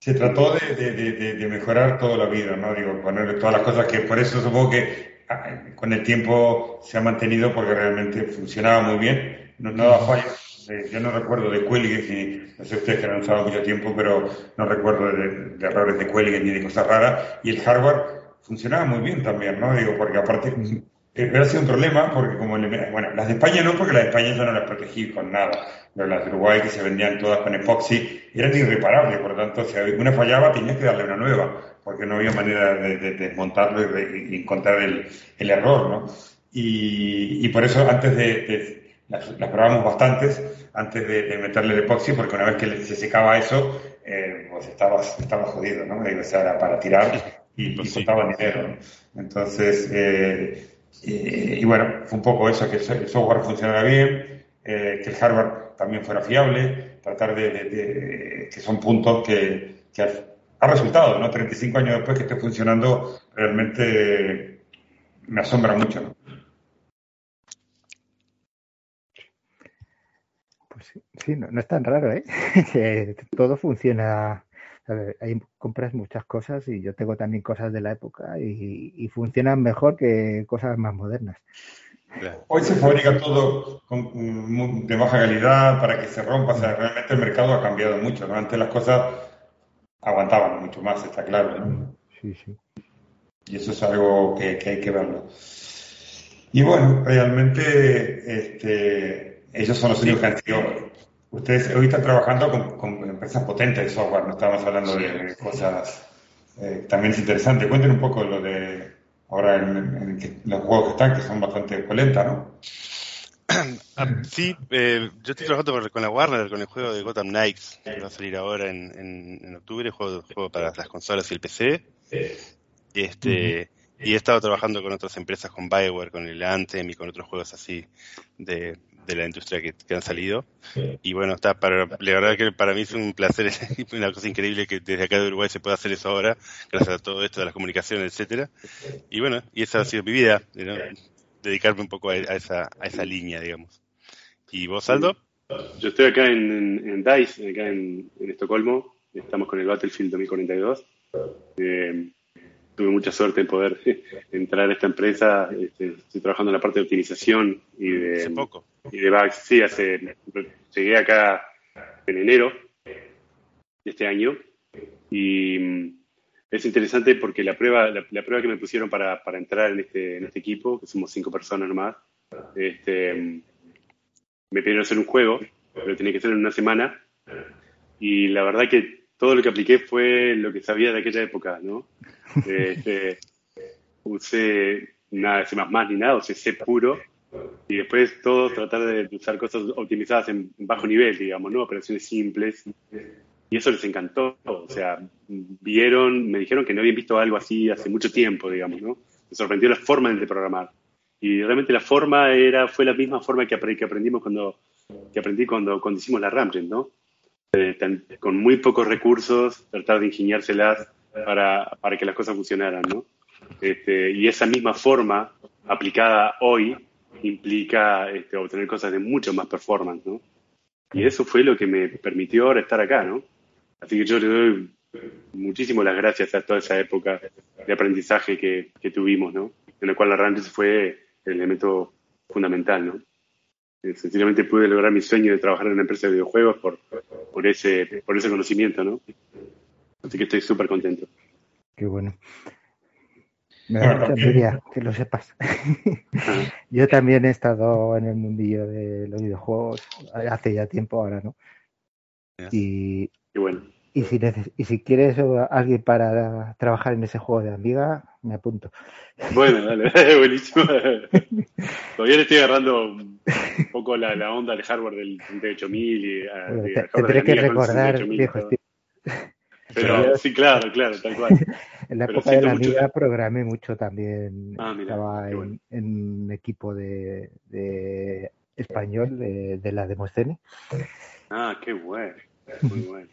Se trató de, mejorar toda la vida, ¿no? Digo, ponerle todas las cosas que por eso supongo que con el tiempo se ha mantenido porque realmente funcionaba muy bien, no, no daba fallos. Eh, yo no recuerdo de cuelgues, ni, no sé ustedes que han usado mucho tiempo, pero no recuerdo de, errores de cuelgues ni de cosas raras. Y el hardware funcionaba muy bien también, ¿no? Digo, porque aparte pero ha sido un problema porque como, bueno, las de España no, porque las de España yo no las protegí con nada. Pero las de Uruguay que se vendían todas con epoxi eran irreparables, por lo tanto, si una fallaba tenías que darle una nueva, porque no había manera de, desmontarlo y, encontrar el, el, error, ¿no? Y, y, por eso antes de, las, probamos bastantes antes de, meterle el epoxi, porque una vez que se secaba eso, eh, pues estaba, estaba jodido, ¿no? O sea, era para tirar y, pues dinero. Entonces, eh, y bueno, fue un poco eso, que el software funcionara bien, que el hardware también fuera fiable, tratar de, que son puntos que, que ha resultado, ¿no? 35 años después que esté funcionando, realmente me asombra mucho, ¿no? Pues sí, no, es tan raro, ¿eh? [LAUGHS] todo funciona. Hay compras muchas cosas y yo tengo también cosas de la época y, funcionan mejor que cosas más modernas. Hoy se fabrica todo de baja calidad para que se rompa. O sea, realmente el mercado ha cambiado mucho. ¿no? Antes las cosas aguantaban mucho más, está claro. Sí, sí. Y eso es algo que, hay que verlo. Y bueno, realmente este, ellos son los únicos que han sido. Ustedes hoy están trabajando con, empresas potentes de software, no estamos hablando de cosas. Eh, también es interesante. Cuéntenos un poco lo de ahora en, los juegos que están, que son bastante polentas, ¿no? [CLEARS THROAT] Ah, sí, eh, yo estoy trabajando con la Warner, con el juego de Gotham Knights, que va a salir ahora en, en, octubre, juego, juego para las consolas y el PC. Este, Y he estado trabajando con otras empresas, con Bioware, con el Anthem y con otros juegos así de, de la industria que, han salido. Y bueno, está para, la verdad que para mí es un placer, [LAUGHS] una cosa increíble que desde acá de Uruguay se pueda hacer eso ahora, gracias a todo esto de las comunicaciones, etcétera. Y bueno, y esa ha sido mi vida, dedicarme un poco a, esa, a esa línea, digamos. ¿Y vos, Aldo? Yo estoy acá en, DICE, acá en, Estocolmo. Estamos con el Battlefield 2042. Eh, tuve mucha suerte en poder entrar a esta empresa. Este, estoy trabajando en la parte de optimización y de, hace poco. y de bugs. Sí, hace, llegué acá en enero de este año y mm, es interesante porque la prueba, la, prueba que me pusieron para, para entrar en este, en este equipo, que somos cinco personas nomás, este, mm, me pidieron hacer un juego, pero tenía que hacerlo en una semana. Y la verdad que todo lo que apliqué fue lo que sabía de aquella época, ¿no? [LAUGHS] Este, usé nada de C++ ni nada, usé C puro. Y después todo tratar de usar cosas optimizadas en bajo nivel, digamos, ¿no? Operaciones simples. Y eso les encantó. O sea, vieron, me dijeron que no habían visto algo así hace mucho tiempo, digamos, ¿no? Me sorprendió la forma de programar. Y realmente la forma era, fue la misma forma que, aprendimos cuando, que aprendí cuando, cuando hicimos la Ramjet, ¿no? Con muy pocos recursos, tratar de ingeniárselas para, para que las cosas funcionaran, ¿no? Este, y esa misma forma aplicada hoy implica este, obtener cosas de mucho más performance, ¿no? Y eso fue lo que me permitió ahora estar acá, ¿no? Así que yo le doy muchísimo las gracias a toda esa época de aprendizaje que, que tuvimos, ¿no? En la cual la Ramjet fue el elemento fundamental, ¿no? Sencillamente pude lograr mi sueño de trabajar en una empresa de videojuegos por, por, ese, por ese conocimiento, ¿no? Así que estoy súper contento. Qué bueno. Me da mucha envidia que lo sepas. [LAUGHS] Yo también he estado en el mundillo de los videojuegos hace ya tiempo, ahora no. Y, y bueno. Y si, y si quieres alguien para trabajar en ese juego de Amiga, me apunto. Bueno, dale, [LAUGHS] buenísimo. [LAUGHS] Todavía le estoy agarrando un poco la, la onda del hardware del 38000 y ah, tendré que recordar, viejo Pero sí, claro, claro, tal cual. [LAUGHS] en la época de la Amiga programé mucho también. Ah, Estaba en, en, equipo de, de español de, de la Demoscene. Ah, qué bueno. Muy bueno.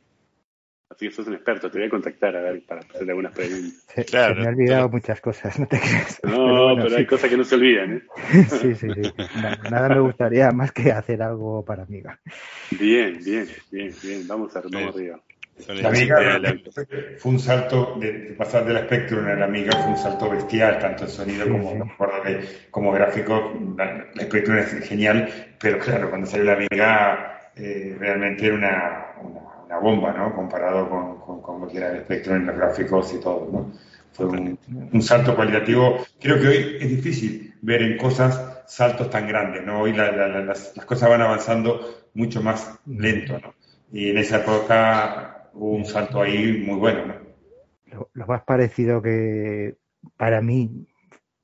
Así que sos un experto, te voy a contactar a ver para hacerle algunas preguntas. [LAUGHS] claro, me he olvidado muchas cosas, no te creas. No, pero, hay cosas que no se olvidan, ¿eh? [LAUGHS] sí, sí, sí. Nada, me gustaría más que hacer algo para Amiga. Bien, bien, bien, bien. Vamos, a, vamos arriba. La Amiga fue un salto, de, pasar del Spectrum a la Amiga fue un salto bestial, tanto en sonido como, como gráfico. La, Spectrum es genial, pero claro, cuando salió la Amiga eh, realmente era una una bomba, ¿no? Comparado con, con, con lo que era el espectro en los gráficos y todo, ¿no? Fue un, un, salto cualitativo. Creo que hoy es difícil ver en cosas saltos tan grandes, ¿no? Hoy las, las, cosas van avanzando mucho más lento, ¿no? Y en esa época hubo un salto ahí muy bueno, ¿no? Lo, lo más parecido que para mí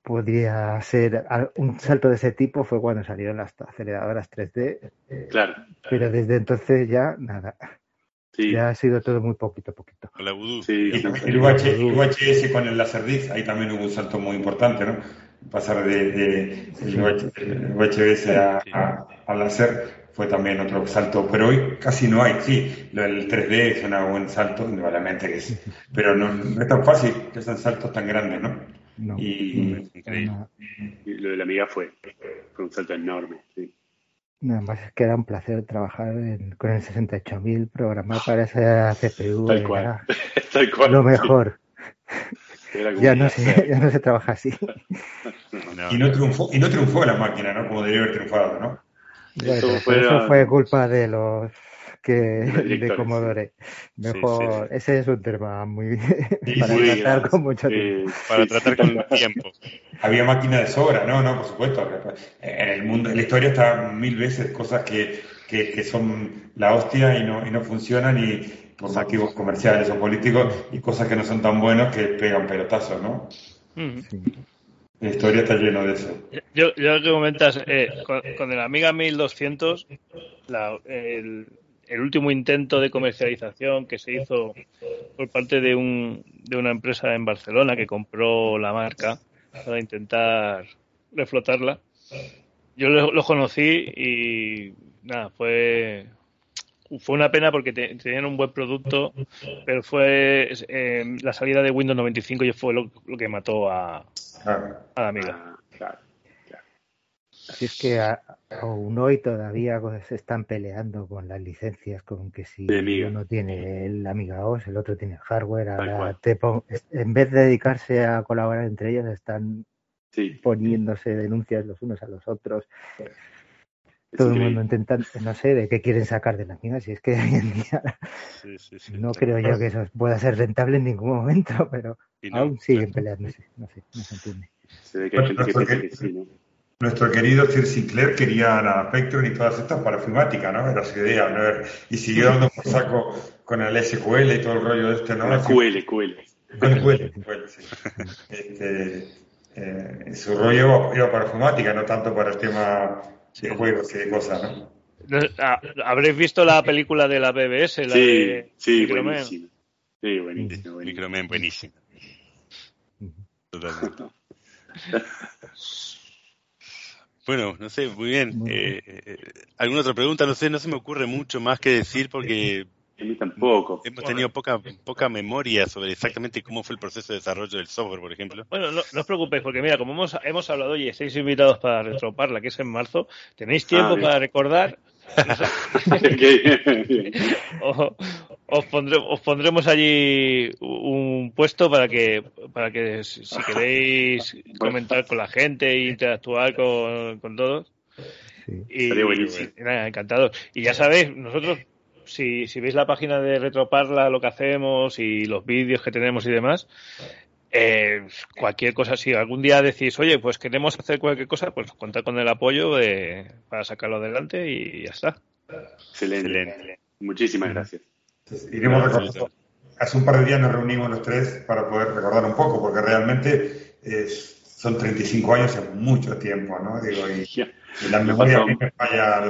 podría ser un salto de ese tipo fue cuando salieron las aceleradoras 3D. Claro. Pero desde entonces ya nada. Ya ha sido todo muy poquito a poquito. Sí, el, UHS con el LaserDisc, ahí también hubo un salto muy importante, ¿no? Pasar de, de el UHS a, a, a láser fue también otro salto, pero hoy casi no hay, sí, el 3D es un buen salto, indudablemente que es, pero no, es tan fácil que sean saltos tan grandes, ¿no? y, lo de la amiga fue, fue un salto enorme, sí. Nada más es que era un placer trabajar con el 68.000, programar para esa CPU. [LAUGHS] Tal cual. Lo mejor. Ya no, se, [LAUGHS] ya no se trabaja así. [LAUGHS] y, no triunfó, y no triunfó la máquina, ¿no? Como debería haber triunfado, ¿no? eso, fue culpa de los que [LAUGHS] de Commodore. Mejor, ese es un tema muy [LAUGHS] para tratar con mucho tiempo. Para tratar con tiempo. [LAUGHS] Había máquina de sobra, no, no, por supuesto. En el mundo, en la historia está mil veces cosas que, que, son la hostia y no, y no funcionan y por motivos comerciales o políticos y cosas que no son tan buenas que pegan pelotazos, ¿no? La historia está llena de eso. Yo, yo que comentas, eh, con, el Amiga 1200, la, el, el último intento de comercialización que se hizo por parte de, un, de una empresa en Barcelona que compró la marca para intentar reflotarla. Yo lo, conocí y nada, fue fue una pena porque tenían un buen producto, pero fue eh, la salida de Windows 95 y fue lo, que mató a, a la amiga. Así es que aún hoy todavía se están peleando con las licencias, con que si uno tiene el Amiga OS, el otro tiene el hardware, en vez de dedicarse a colaborar entre ellos, están poniéndose denuncias los unos a los otros. Todo el mundo intenta, no sé, de qué quieren sacar de la Amiga, si es que hoy en día no creo yo que eso pueda ser rentable en ningún momento, pero aún siguen peleándose, no sé, no se entiende. Se ve que hay gente que piensa que sí, ¿no? Nuestro querido Sir Sinclair quería la Spectrum y todas estas para ofimática, ¿no? Era su idea, ¿no? Y siguió dando por saco con el SQL y todo el rollo de este, ¿no? La QL, QL. QL, QL, sí. [LAUGHS] Este, eh, su rollo iba para ofimática, no tanto para el tema de juegos y de cosas, ¿no? Ah, Habréis visto la película de la BBS, la sí, de sí, buenísimo. Sí, buenísimo, buenísimo. Microman, buenísimo. Totalmente. [LAUGHS] Bueno, no sé, muy bien. Eh, eh, ¿Alguna otra pregunta? No sé, no se me ocurre mucho más que decir porque a mí tampoco. Hemos tenido poca poca memoria sobre exactamente cómo fue el proceso de desarrollo del software, por ejemplo. Bueno, no, os preocupéis, porque mira, como hemos, hemos hablado y estáis invitados para Retroparla, que es en marzo, tenéis tiempo ah, para recordar os, pondremos allí un puesto para que para que si queréis comentar con la gente e interactuar con, todos. Y, encantado. Y ya sabéis, nosotros, si, si veis la página de Retroparla, lo que hacemos y los vídeos que tenemos y demás, eh, cualquier cosa, si algún día decís, oye, pues queremos hacer cualquier cosa, pues contad con el apoyo para sacarlo adelante y ya está. Excelente. Muchísimas gracias. Iremos Hace un par de días nos reunimos los tres para poder recordar un poco, porque realmente son 35 años, es mucho tiempo, ¿no? Digo, y, la memoria a mí me falla.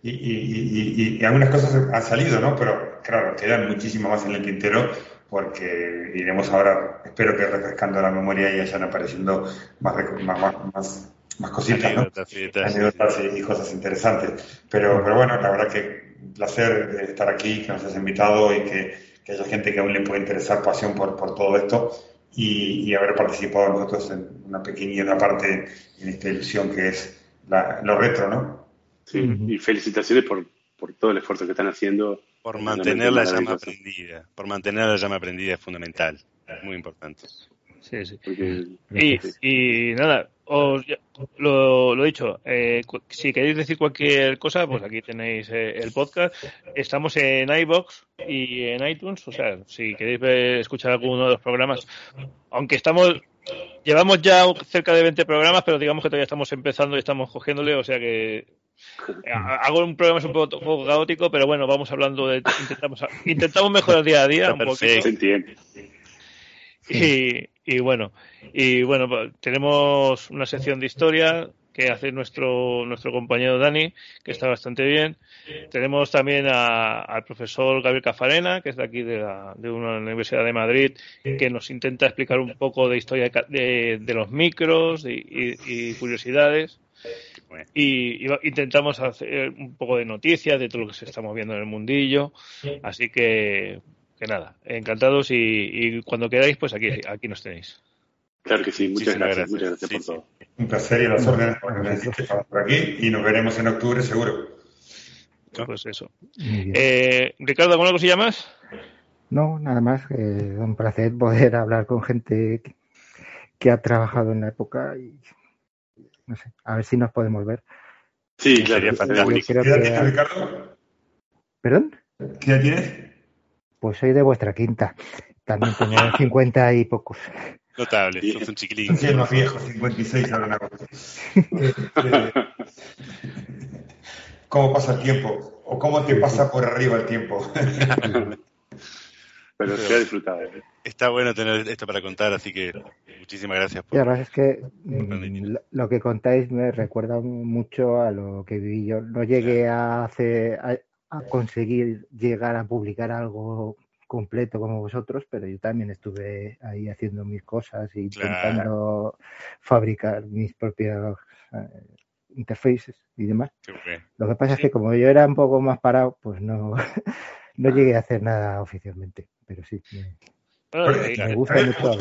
y, y, algunas cosas han salido, ¿no? Pero claro, quedan muchísimo más en el tintero porque iremos ahora, espero que refrescando la memoria y vayan apareciendo más, más, más, más cositas, Anécdotas, y, cosas interesantes. Pero, pero bueno, la verdad que un placer estar aquí, que nos has invitado y que, que haya gente que aún le pueda interesar pasión por, por todo esto y, haber participado nosotros en una pequeña parte en esta ilusión que es la, lo retro, ¿no? Sí, y felicitaciones por, por todo el esfuerzo que están haciendo por mantener la llama aprendida. Por mantener la llama aprendida es fundamental. Muy importante. Sí, sí. Y, nada, os, lo, lo he dicho. Eh, si queréis decir cualquier cosa, pues aquí tenéis eh, el podcast. Estamos en iBox y en iTunes. O sea, si queréis escuchar alguno de los programas, aunque estamos Llevamos ya cerca de 20 programas, pero digamos que todavía estamos empezando y estamos cogiéndole, o sea que eh, hago un programa un poco, caótico, pero bueno, vamos hablando de intentamos intentamos mejorar día a día un poquito. Se entiende. Y, y bueno, y bueno, pues, tenemos una sección de historia que hace nuestro nuestro compañero Dani, que está bastante bien. Tenemos también al profesor Gabriel Cafarena, que es de aquí de, la, de una Universidad de Madrid, que nos intenta explicar un poco de historia de, los micros y, y, curiosidades. Y, intentamos hacer un poco de noticias de todo lo que se está moviendo en el mundillo. Así que, que nada, encantados y, cuando queráis, pues aquí, aquí nos tenéis. Claro que sí, muchas gracias, muchas gracias por todo. Un placer y a las órdenes por aquí y nos veremos en octubre seguro. Pues eso. Eh, Ricardo, ¿alguna cosilla más? No, nada más. Eh, un placer poder hablar con gente que, ha trabajado en la época y no sé, a ver si nos podemos ver. Sí, claro, ¿Qué edad tienes, Ricardo? ¿Perdón? ¿Qué edad tienes? Pues soy de vuestra quinta. También tengo [LAUGHS] 50 y pocos. Notable, sos un chiquilín. Sí, más viejo, 56 ahora una cosa. ¿Cómo pasa el tiempo? ¿O cómo te pasa por arriba el tiempo? [LAUGHS] Pero se ha disfrutado. ¿eh? Está bueno tener esto para contar, así que muchísimas gracias. Por... La verdad es que mm, lo que contáis me recuerda mucho a lo que viví yo. No llegué a, hacer, a conseguir llegar a publicar algo completo como vosotros, pero yo también estuve ahí haciendo mis cosas y intentando fabricar mis propias eh, interfaces y demás. Lo que pasa es que como yo era un poco más parado, pues no, [LAUGHS] no llegué a hacer nada oficialmente, pero sí. Me, gusta mucho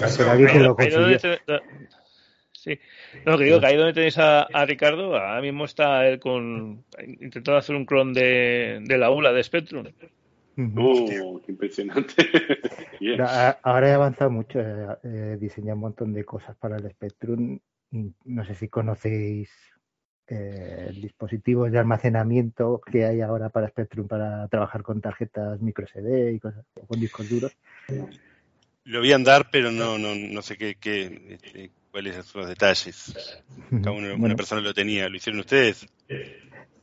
lo Sí, no, que digo que ahí donde tenéis a, Ricardo, ahora mismo está él con intentando hacer un clon de, de la ULA de Spectrum. Uh, qué impresionante. [LAUGHS] Ahora he avanzado mucho, he diseñado un montón de cosas para el Spectrum. No sé si conocéis eh, el dispositivo de almacenamiento que hay ahora para Spectrum para trabajar con tarjetas micro SD y cosas, o con discos duros. Lo vi andar, pero no, no, no sé qué, qué este, cuáles son los detalles. Cada uno, una persona lo tenía. ¿Lo hicieron ustedes?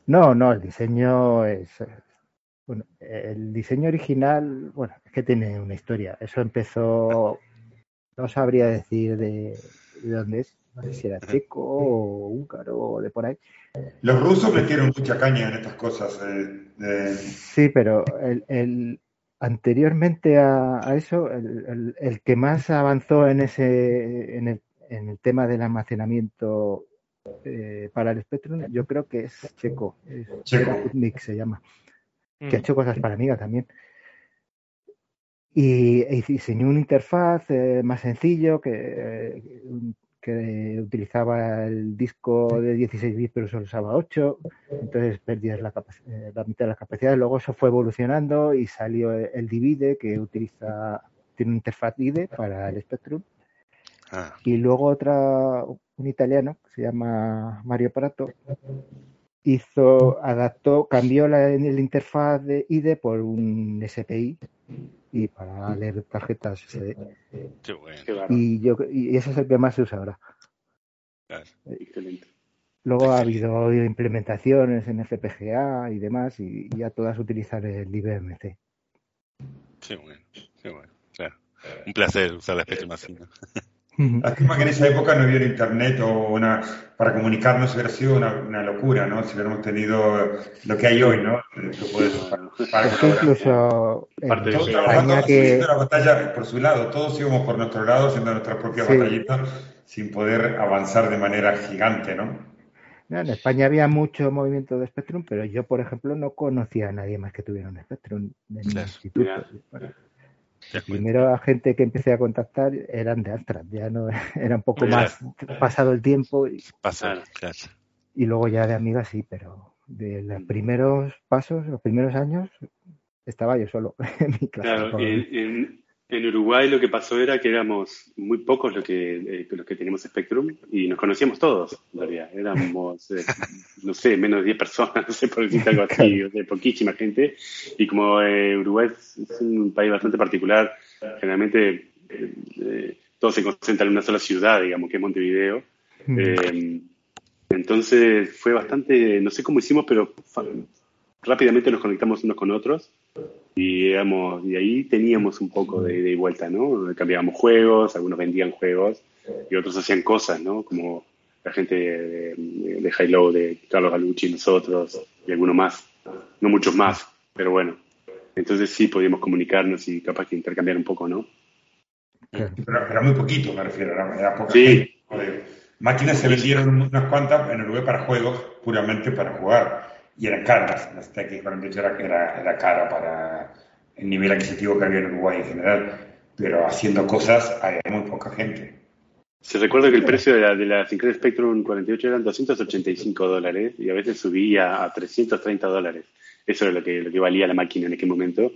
No, no, el diseño es, bueno, el diseño original, bueno, es que tiene una historia. Eso empezó, no sabría decir de, dónde es, no sé si era checo o húngaro o de por ahí. Los rusos metieron mucha caña en estas cosas. Eh, sí, pero el, anteriormente a, eso, el, que más avanzó en ese, en el, en el tema del almacenamiento eh, para el Spectrum, yo creo que es checo, es checo. se llama que ha hecho cosas para Amiga también. Y e diseñó una interfaz eh, más sencillo que, que utilizaba el disco de 16 bits pero solo usaba 8, entonces perdías la, eh, la mitad de la capacidad. Luego eso fue evolucionando y salió el Divide que utiliza, tiene una interfaz IDE para el Spectrum. Ah. Y luego otra, un italiano que se llama Mario Prato, hizo, adaptó, cambió la, interfaz de IDE por un SPI y para leer tarjetas SD. Y, yo, y ese es el que más se usa ahora. Luego ha habido implementaciones en FPGA y demás, y ya todas utilizan el IBMC. Qué bueno, qué bueno, claro. Un placer usar la especie. Lástima que en esa época no hubiera internet o una, para comunicarnos hubiera sido una, locura, ¿no? Si hubiéramos tenido lo que hay hoy, ¿no? para incluso todos que... la batalla por su lado, todos íbamos por nuestro lado haciendo nuestras propias batallitas sin poder avanzar de manera gigante, ¿no? En España había mucho movimiento de Spectrum, pero yo, por ejemplo, no conocía a nadie más que tuviera un Spectrum en el instituto. Primero la gente que empecé a contactar eran de Astra, ya no [LAUGHS] era un poco más pasado el tiempo. Y, y luego ya de amigas sí, pero de los primeros pasos, los primeros años, estaba yo solo [LAUGHS] en mi clase. Claro, en Uruguay lo que pasó era que éramos muy pocos los que, eh, los que teníamos Spectrum y nos conocíamos todos, en realidad. Éramos, eh, [LAUGHS] no sé, menos de 10 personas, [LAUGHS] no sé por decirte algo así, de poquísima gente. Y como eh, Uruguay es, un país bastante particular, generalmente todo se concentra en una sola ciudad, digamos, que es Montevideo. Mm. entonces fue bastante, no sé cómo hicimos, pero rápidamente nos conectamos unos con otros y, digamos, y ahí teníamos un poco de, de vuelta, ¿no? Cambiábamos juegos, algunos vendían juegos y otros hacían cosas, ¿no? Como la gente de, de, de High Low, de Carlos Galucci, nosotros y algunos más, no muchos más, pero bueno. Entonces sí podíamos comunicarnos y capaz que intercambiar un poco, ¿no? Pero, pero muy poquito, me refiero, era, era poca sí. Máquinas se vendieron unas cuantas en Uruguay para juegos, puramente para jugar, y eran caras. Las TX48 era, era, era cara para el nivel adquisitivo que había en Uruguay en general, pero haciendo cosas había muy poca gente. Se recuerda que el precio de la, de la Sinclair Spectrum 48 eran 285 dólares y a veces subía a 330 dólares. Eso era lo que, lo que valía la máquina en aquel momento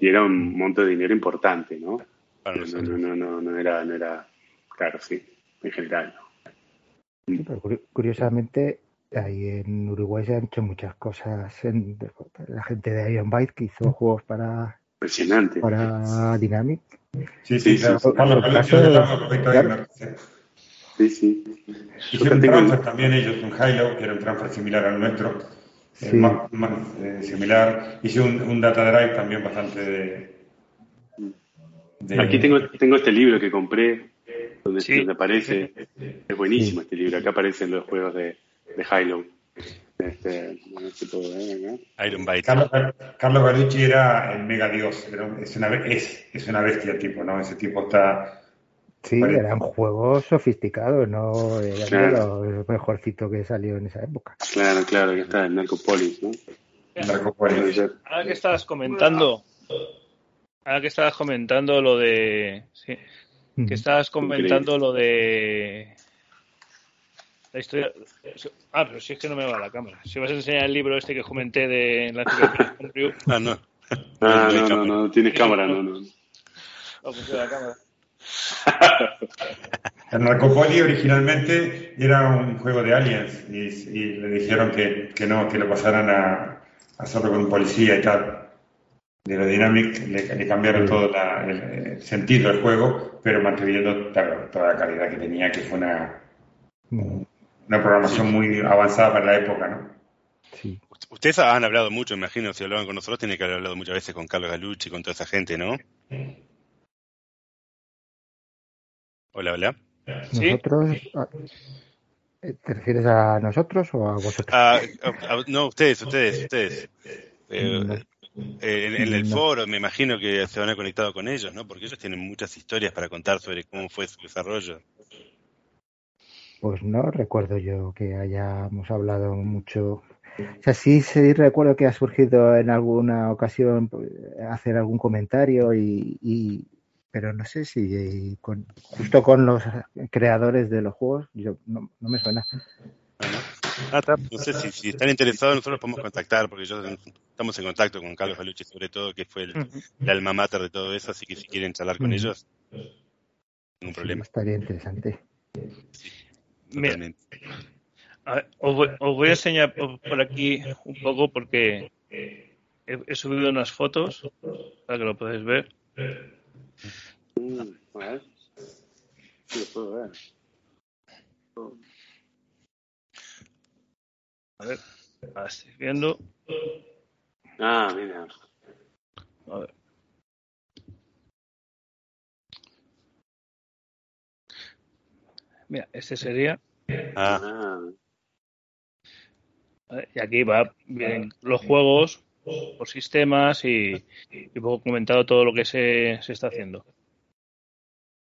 y era un monto de dinero importante, ¿no? No, no, no, no, no, era, no era claro, sí, en general. Sí, pero curiosamente, ahí en Uruguay se han hecho muchas cosas. En, la gente de Iron Byte que hizo juegos para, Impresionante. para Dynamic. Sí, sí, sí. Sí, sí. Hicieron transfer también ellos, un Hilo, que era un transfer similar al nuestro, sí. más, más eh, similar. Hice un, un, data drive también bastante de, de... Aquí tengo, tengo este libro que compré, donde, sí. donde aparece, es buenísimo sí. este libro, acá aparecen los juegos de, de Hilo. Este, Iron Byte. Carlos, Carlos Galucci era el mega dios, era, es, una, es, es una bestia tipo, ¿no? Ese tipo está... Sí, Parece. eran juegos sofisticados, no era claro. lo mejorcito que salió en esa época. Claro, claro, ya está, el Narcopolis, ¿no? Narcopolis. Ahora que estabas comentando, ahora que estabas comentando lo de, sí, que estabas comentando lo de la historia. Ah, pero si es que no me va la cámara. Si vas a enseñar el libro este que comenté de la [LAUGHS] Ah, no. Ah, no, no, no, no, tienes cámara, no, no. No funciona la cámara. El Narcopoli originalmente era un juego de aliens y, y le dijeron que, que, no, que lo pasaran a, a hacerlo con un policía y tal. De la Dynamic le, le cambiaron todo la, el, el, sentido del juego, pero manteniendo toda la calidad que tenía, que fue una, una programación muy avanzada para la época, ¿no? Sí. Ustedes han hablado mucho, me imagino, si hablaban con nosotros, tienen que haber hablado muchas veces con Carlos Galucci, con toda esa gente, ¿no? Hola, hola. Nosotros. ¿te refieres a nosotros o a vosotros? Ah, a, a, no, ustedes, ustedes, ustedes. Eh, no. eh, en, en, el no. foro me imagino que se van a conectado con ellos, ¿no? Porque ellos tienen muchas historias para contar sobre cómo fue su desarrollo. Pues no recuerdo yo que hayamos hablado mucho. O sea, sí, sí recuerdo que ha surgido en alguna ocasión pues, hacer algún comentario y, y pero no sé si con, justo con los creadores de los juegos, yo no, no me suena. Ah, no, sé si, si, están interesados, nosotros podemos contactar, porque yo estamos en contacto con Carlos Galucci, sobre todo, que fue el, el alma mater de todo eso, así que si quieren charlar con ellos, ningún problema. Sí, estaría interesante. Sí. Totalmente. Ver, os, voy, os, voy, a enseñar por aquí un poco porque he, he, subido unas fotos para que lo podáis ver. Mm, a ver. Sí, lo puedo ver. A ver, ahora estoy viendo. Ah, mira. A ver. Mira, este sería. Ah. Y aquí va bien los juegos por sistemas y, y poco comentado todo lo que se, se está haciendo.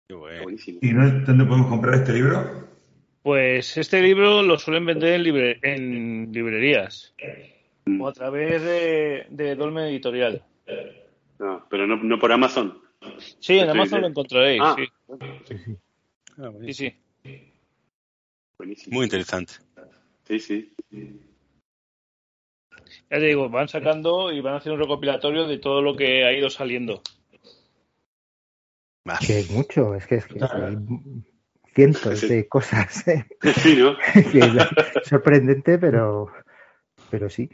Bueno. ¿Y no, dónde podemos comprar este libro? Pues este libro lo suelen vender en, libre, en librerías o a través de, de Dolmen Editorial. No, pero no, no por Amazon. Sí, en Amazon lo encontraréis. Ah. Sí. Sí, ah, sí, sí. Buenísimo. Muy interesante. Sí, sí. Ya te digo, van sacando y van a hacer un recopilatorio de todo lo que ha ido saliendo. Más. Que es mucho, es que, es que hay cientos sí. de cosas. ¿eh? Sí, ¿no? [LAUGHS] que es sorprendente, pero, pero sí.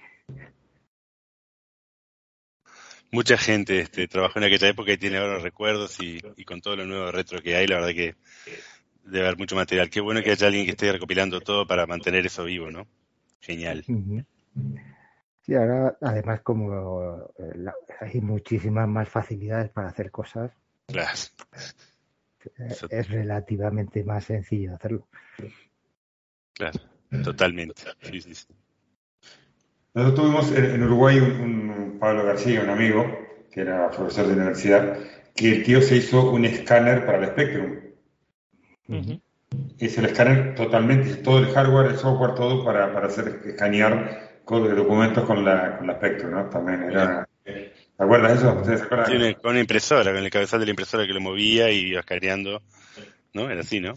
Mucha gente este, trabajó en aquella época y tiene ahora recuerdos y, y con todo lo nuevo retro que hay, la verdad que debe haber mucho material. Qué bueno que haya alguien que esté recopilando todo para mantener eso vivo, ¿no? Genial. Sí, ahora además como eh, hay muchísimas más facilidades para hacer cosas, claro. es relativamente más sencillo hacerlo. Claro, totalmente. Nosotros tuvimos en, Uruguay un, Pablo García, un amigo, que era profesor de universidad, que el tío se hizo un escáner para el Spectrum. Es el escáner totalmente, todo el hardware, el software, todo para, para hacer escanear documentos con la, con la Spectrum, ¿no? También era... ¿Te acuerdas de eso? ¿Ustedes se acuerdan? Tiene con una impresora, con el cabezal de la impresora que lo movía y iba escaneando, ¿no? Era así, ¿no?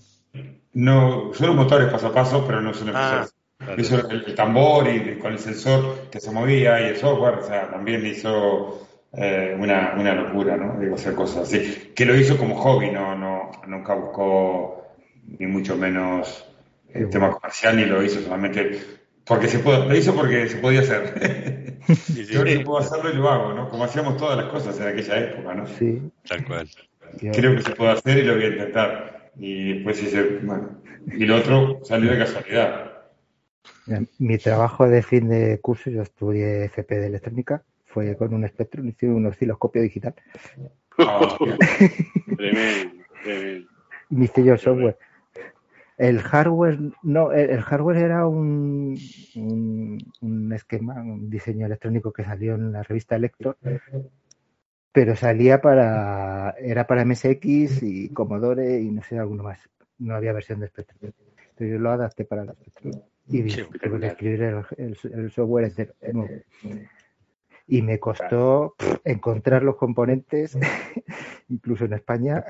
No, son los motores paso a paso, pero no son ah, Hizo el, tambor y con el sensor que se movía y el software, o sea, también hizo eh, una, una, locura, ¿no? Digo, hacer cosas así. Que lo hizo como hobby, no, no nunca buscó ni mucho menos el tema comercial ni lo hizo solamente porque se puede, lo hizo porque se podía hacer. [LAUGHS] Yo que puedo hacerlo y lo hago, ¿no? Como hacíamos todas las cosas en aquella época, ¿no? Sí. Tal cual. Creo que se puede hacer y lo voy a intentar. Y después hice, bueno, y lo otro salió de casualidad. Mi trabajo de fin de curso, yo estudié FP de electrónica, fue con un Spectrum, hice un osciloscopio digital. Oh, [LAUGHS] tremendo, tremendo. hice yo el software. El hardware, no, el, hardware era un, un, esquema, un diseño electrónico que salió en la revista Electro, pero salía para, era para MSX y Commodore y no sé, alguno más. No había versión de Spectrum. Entonces yo lo adapté para la Spectrum y tuve que escribir el, el, software entero. Y me costó encontrar los componentes, [LAUGHS] incluso en España.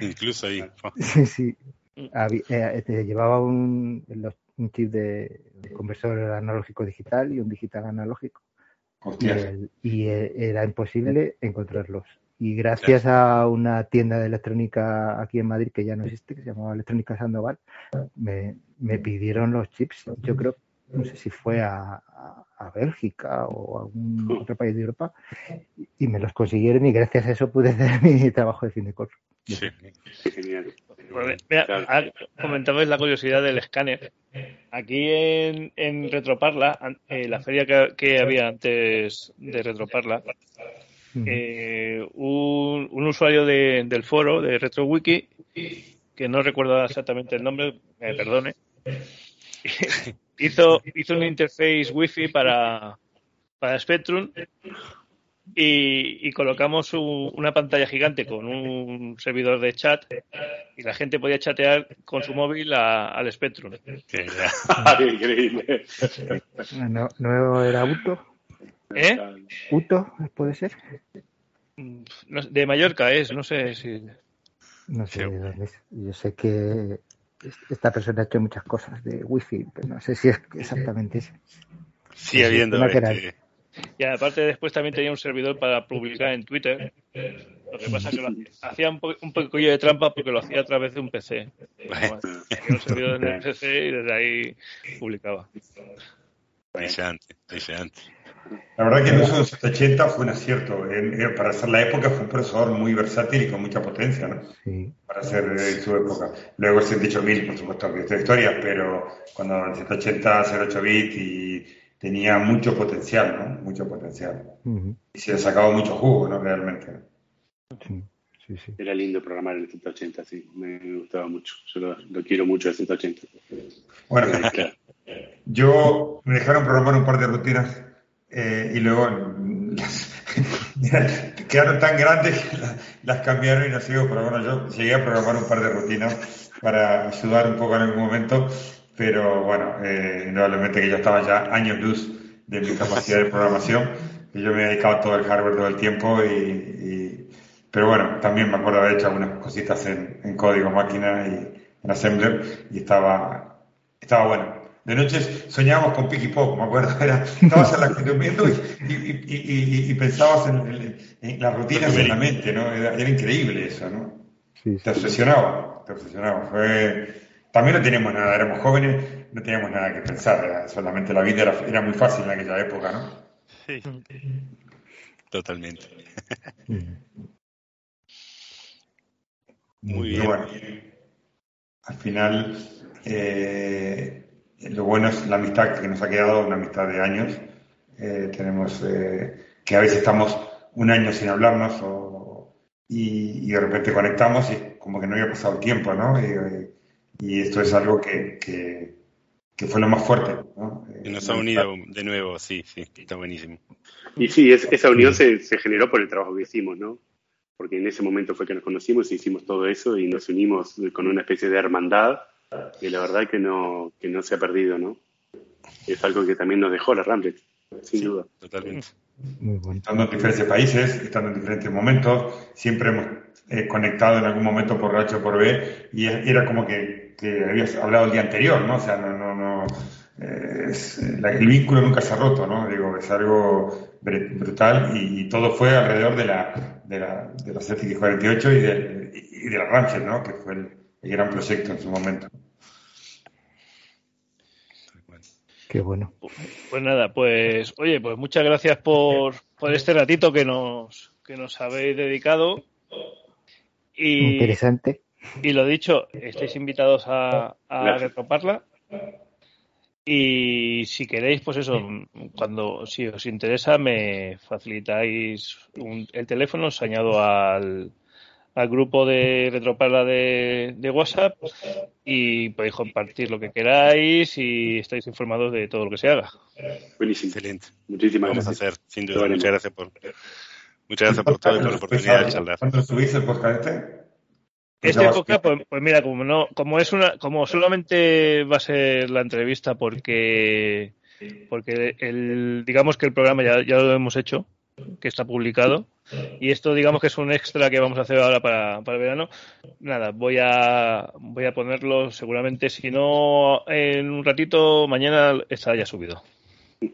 Incluso ahí. [LAUGHS] Sí, sí. Eh, este, llevaba un, un chip de, conversor analógico digital y un digital analógico. Y, e, era imposible encontrarlos. Y gracias a una tienda de electrónica aquí en Madrid que ya no existe, que se llamaba Electrónica Sandoval, me, me pidieron los chips. Yo creo, no sé si fue a, a, Bélgica o a algún otro país de Europa, y me los consiguieron y gracias a eso pude hacer [LAUGHS] mi trabajo de fin de curso. Sí, genial. comentabais la curiosidad del escáner. Aquí en, en Retroparla, eh, la feria que, había antes de Retroparla, eh, un, un, usuario del foro de RetroWiki, que no recuerdo exactamente el nombre, me perdone, [LAUGHS] hizo, hizo un interface wifi para, para Spectrum y, colocamos una pantalla gigante con un servidor de chat y la gente podía chatear con su móvil al Spectrum. [LAUGHS] Increíble. No, ¿No era Uto? ¿Eh? ¿Uto puede ser? De Mallorca es, no sé si... No sé de dónde es. Yo sé que esta persona ha hecho muchas cosas de wifi, pero no sé si es exactamente eso. Sí, habiendo. Y aparte después también tenía un servidor para publicar en Twitter. Lo que pasa es que lo hacía un, po un poquillo de trampa porque lo hacía a través de un PC. Bueno, tenía un servidor en el PC y desde ahí publicaba. La verdad que el uso de 180 fue un acierto. para hacer la época fue un procesador muy versátil y con mucha potencia, ¿no? Sí. Para hacer en su época. Luego el 18000, por supuesto, que esta historia, pero cuando el 180, 08 bit y tenía mucho potencial, ¿no? Mucho potencial. Y se le sacado mucho jugo, ¿no? Realmente. Sí, sí, Era lindo programar el 180, sí. Me gustaba mucho. Yo lo, quiero mucho el 180. Bueno, [LAUGHS] yo me dejaron programar un par de rutinas eh, y luego [LAUGHS] quedaron tan grandes que las, cambiaron y no sigo, pero bueno, yo llegué a programar un par de rutinas para ayudar un poco en algún momento pero bueno, eh, indudablemente que yo estaba ya años luz de mi capacidad de programación, y yo me he dedicado todo el hardware todo el tiempo, y, pero bueno, también me acuerdo haber hecho algunas cositas en, código máquina y en Assembler, y estaba, estaba bueno. De noche soñábamos con Picky Pop, me acuerdo, [LAUGHS] era, estabas en la, durmiendo y, y, pensabas en, las rutinas en la mente, ¿no? Era, increíble eso, ¿no? Te obsesionaba, te obsesionaba. Fue, también no teníamos nada, éramos jóvenes, no teníamos nada que pensar, solamente la vida era, muy fácil en aquella época, ¿no? Sí, totalmente. [LAUGHS] Muy bien. Bueno, al final, eh, lo bueno es la amistad que nos ha quedado, una amistad de años, eh, tenemos que a veces estamos un año sin hablarnos y, de repente conectamos y como que no había pasado tiempo, ¿no? Y, esto es algo que, que, fue lo más fuerte, ¿no? Y nos ha unido de nuevo, sí, sí, está buenísimo. Y sí, esa unión se, se generó por el trabajo que hicimos, ¿no? porque en ese momento fue que nos conocimos y hicimos todo eso y nos unimos con una especie de hermandad y la verdad que no, que no se ha perdido, ¿no? Es algo que también nos dejó la Ramblet, sin duda. Totalmente. Estando en diferentes países, estando en diferentes momentos, siempre hemos eh, conectado en algún momento por H o por B y era como que, que habías hablado el día anterior, ¿no? O sea, no, no, no eh, el vínculo nunca se ha roto, ¿no? Digo, es algo brutal y, todo fue alrededor de la, de la, de la CX48 y de, y de la Ranger, ¿no? Que fue el, gran proyecto en su momento. Qué bueno. Pues nada, pues oye, pues muchas gracias por, por este ratito que nos, que nos habéis dedicado. Y, Interesante. Y lo dicho, estáis invitados a, a retroparla. Y si queréis, pues eso, cuando si os interesa, me facilitáis el teléfono, os añado al, al grupo de Retroparla de, de, WhatsApp y podéis compartir lo que queráis y estáis informados de todo lo que se haga. Buenísimo. Excelente. Muchísimas Vamos gracias. a hacer, sin duda. Muchas gracias por, muchas gracias por todo y por la oportunidad de charlar. ¿Cuándo subís el podcast este? Este podcast, pues, pues, mira, como no, como es una, como solamente va a ser la entrevista porque, porque el, digamos que el programa ya, ya lo hemos hecho, que está publicado, y esto digamos que es un extra que vamos a hacer ahora para, para el verano. Nada, voy a, voy a ponerlo seguramente, si no en un ratito, mañana estará ya subido.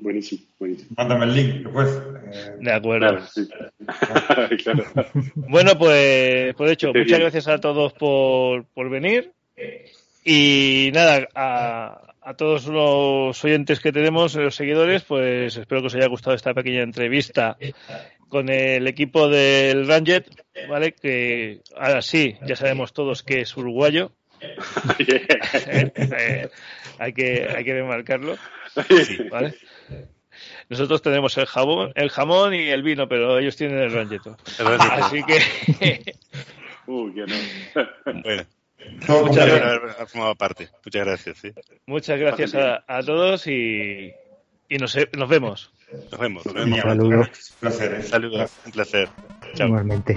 Buenísimo, buenísimo. Mándame el link después. Eh, de acuerdo. [LAUGHS] Bueno, pues, por hecho, muchas gracias a todos por, por venir. Y nada, a, a, todos los oyentes que tenemos, los seguidores, pues espero que os haya gustado esta pequeña entrevista con el equipo del Ranget, ¿vale? Que ahora sí, ya sabemos todos que es uruguayo. [LAUGHS] Eh, [LAUGHS] eh, hay que hay que remarcarlo. ¿vale? Nosotros tenemos el jamón, el jamón y el vino, pero ellos tienen el rancheto. Así que. [LAUGHS] Uy, que no. [LAUGHS] bueno. Muchas gracias. formado parte. Muchas gracias. ¿sí? Muchas gracias a, a todos y, y nos, nos vemos. Nos vemos. Nos vemos. Saludos. Un placer. ¿eh? Saludos. Un placer. Chao. Igualmente.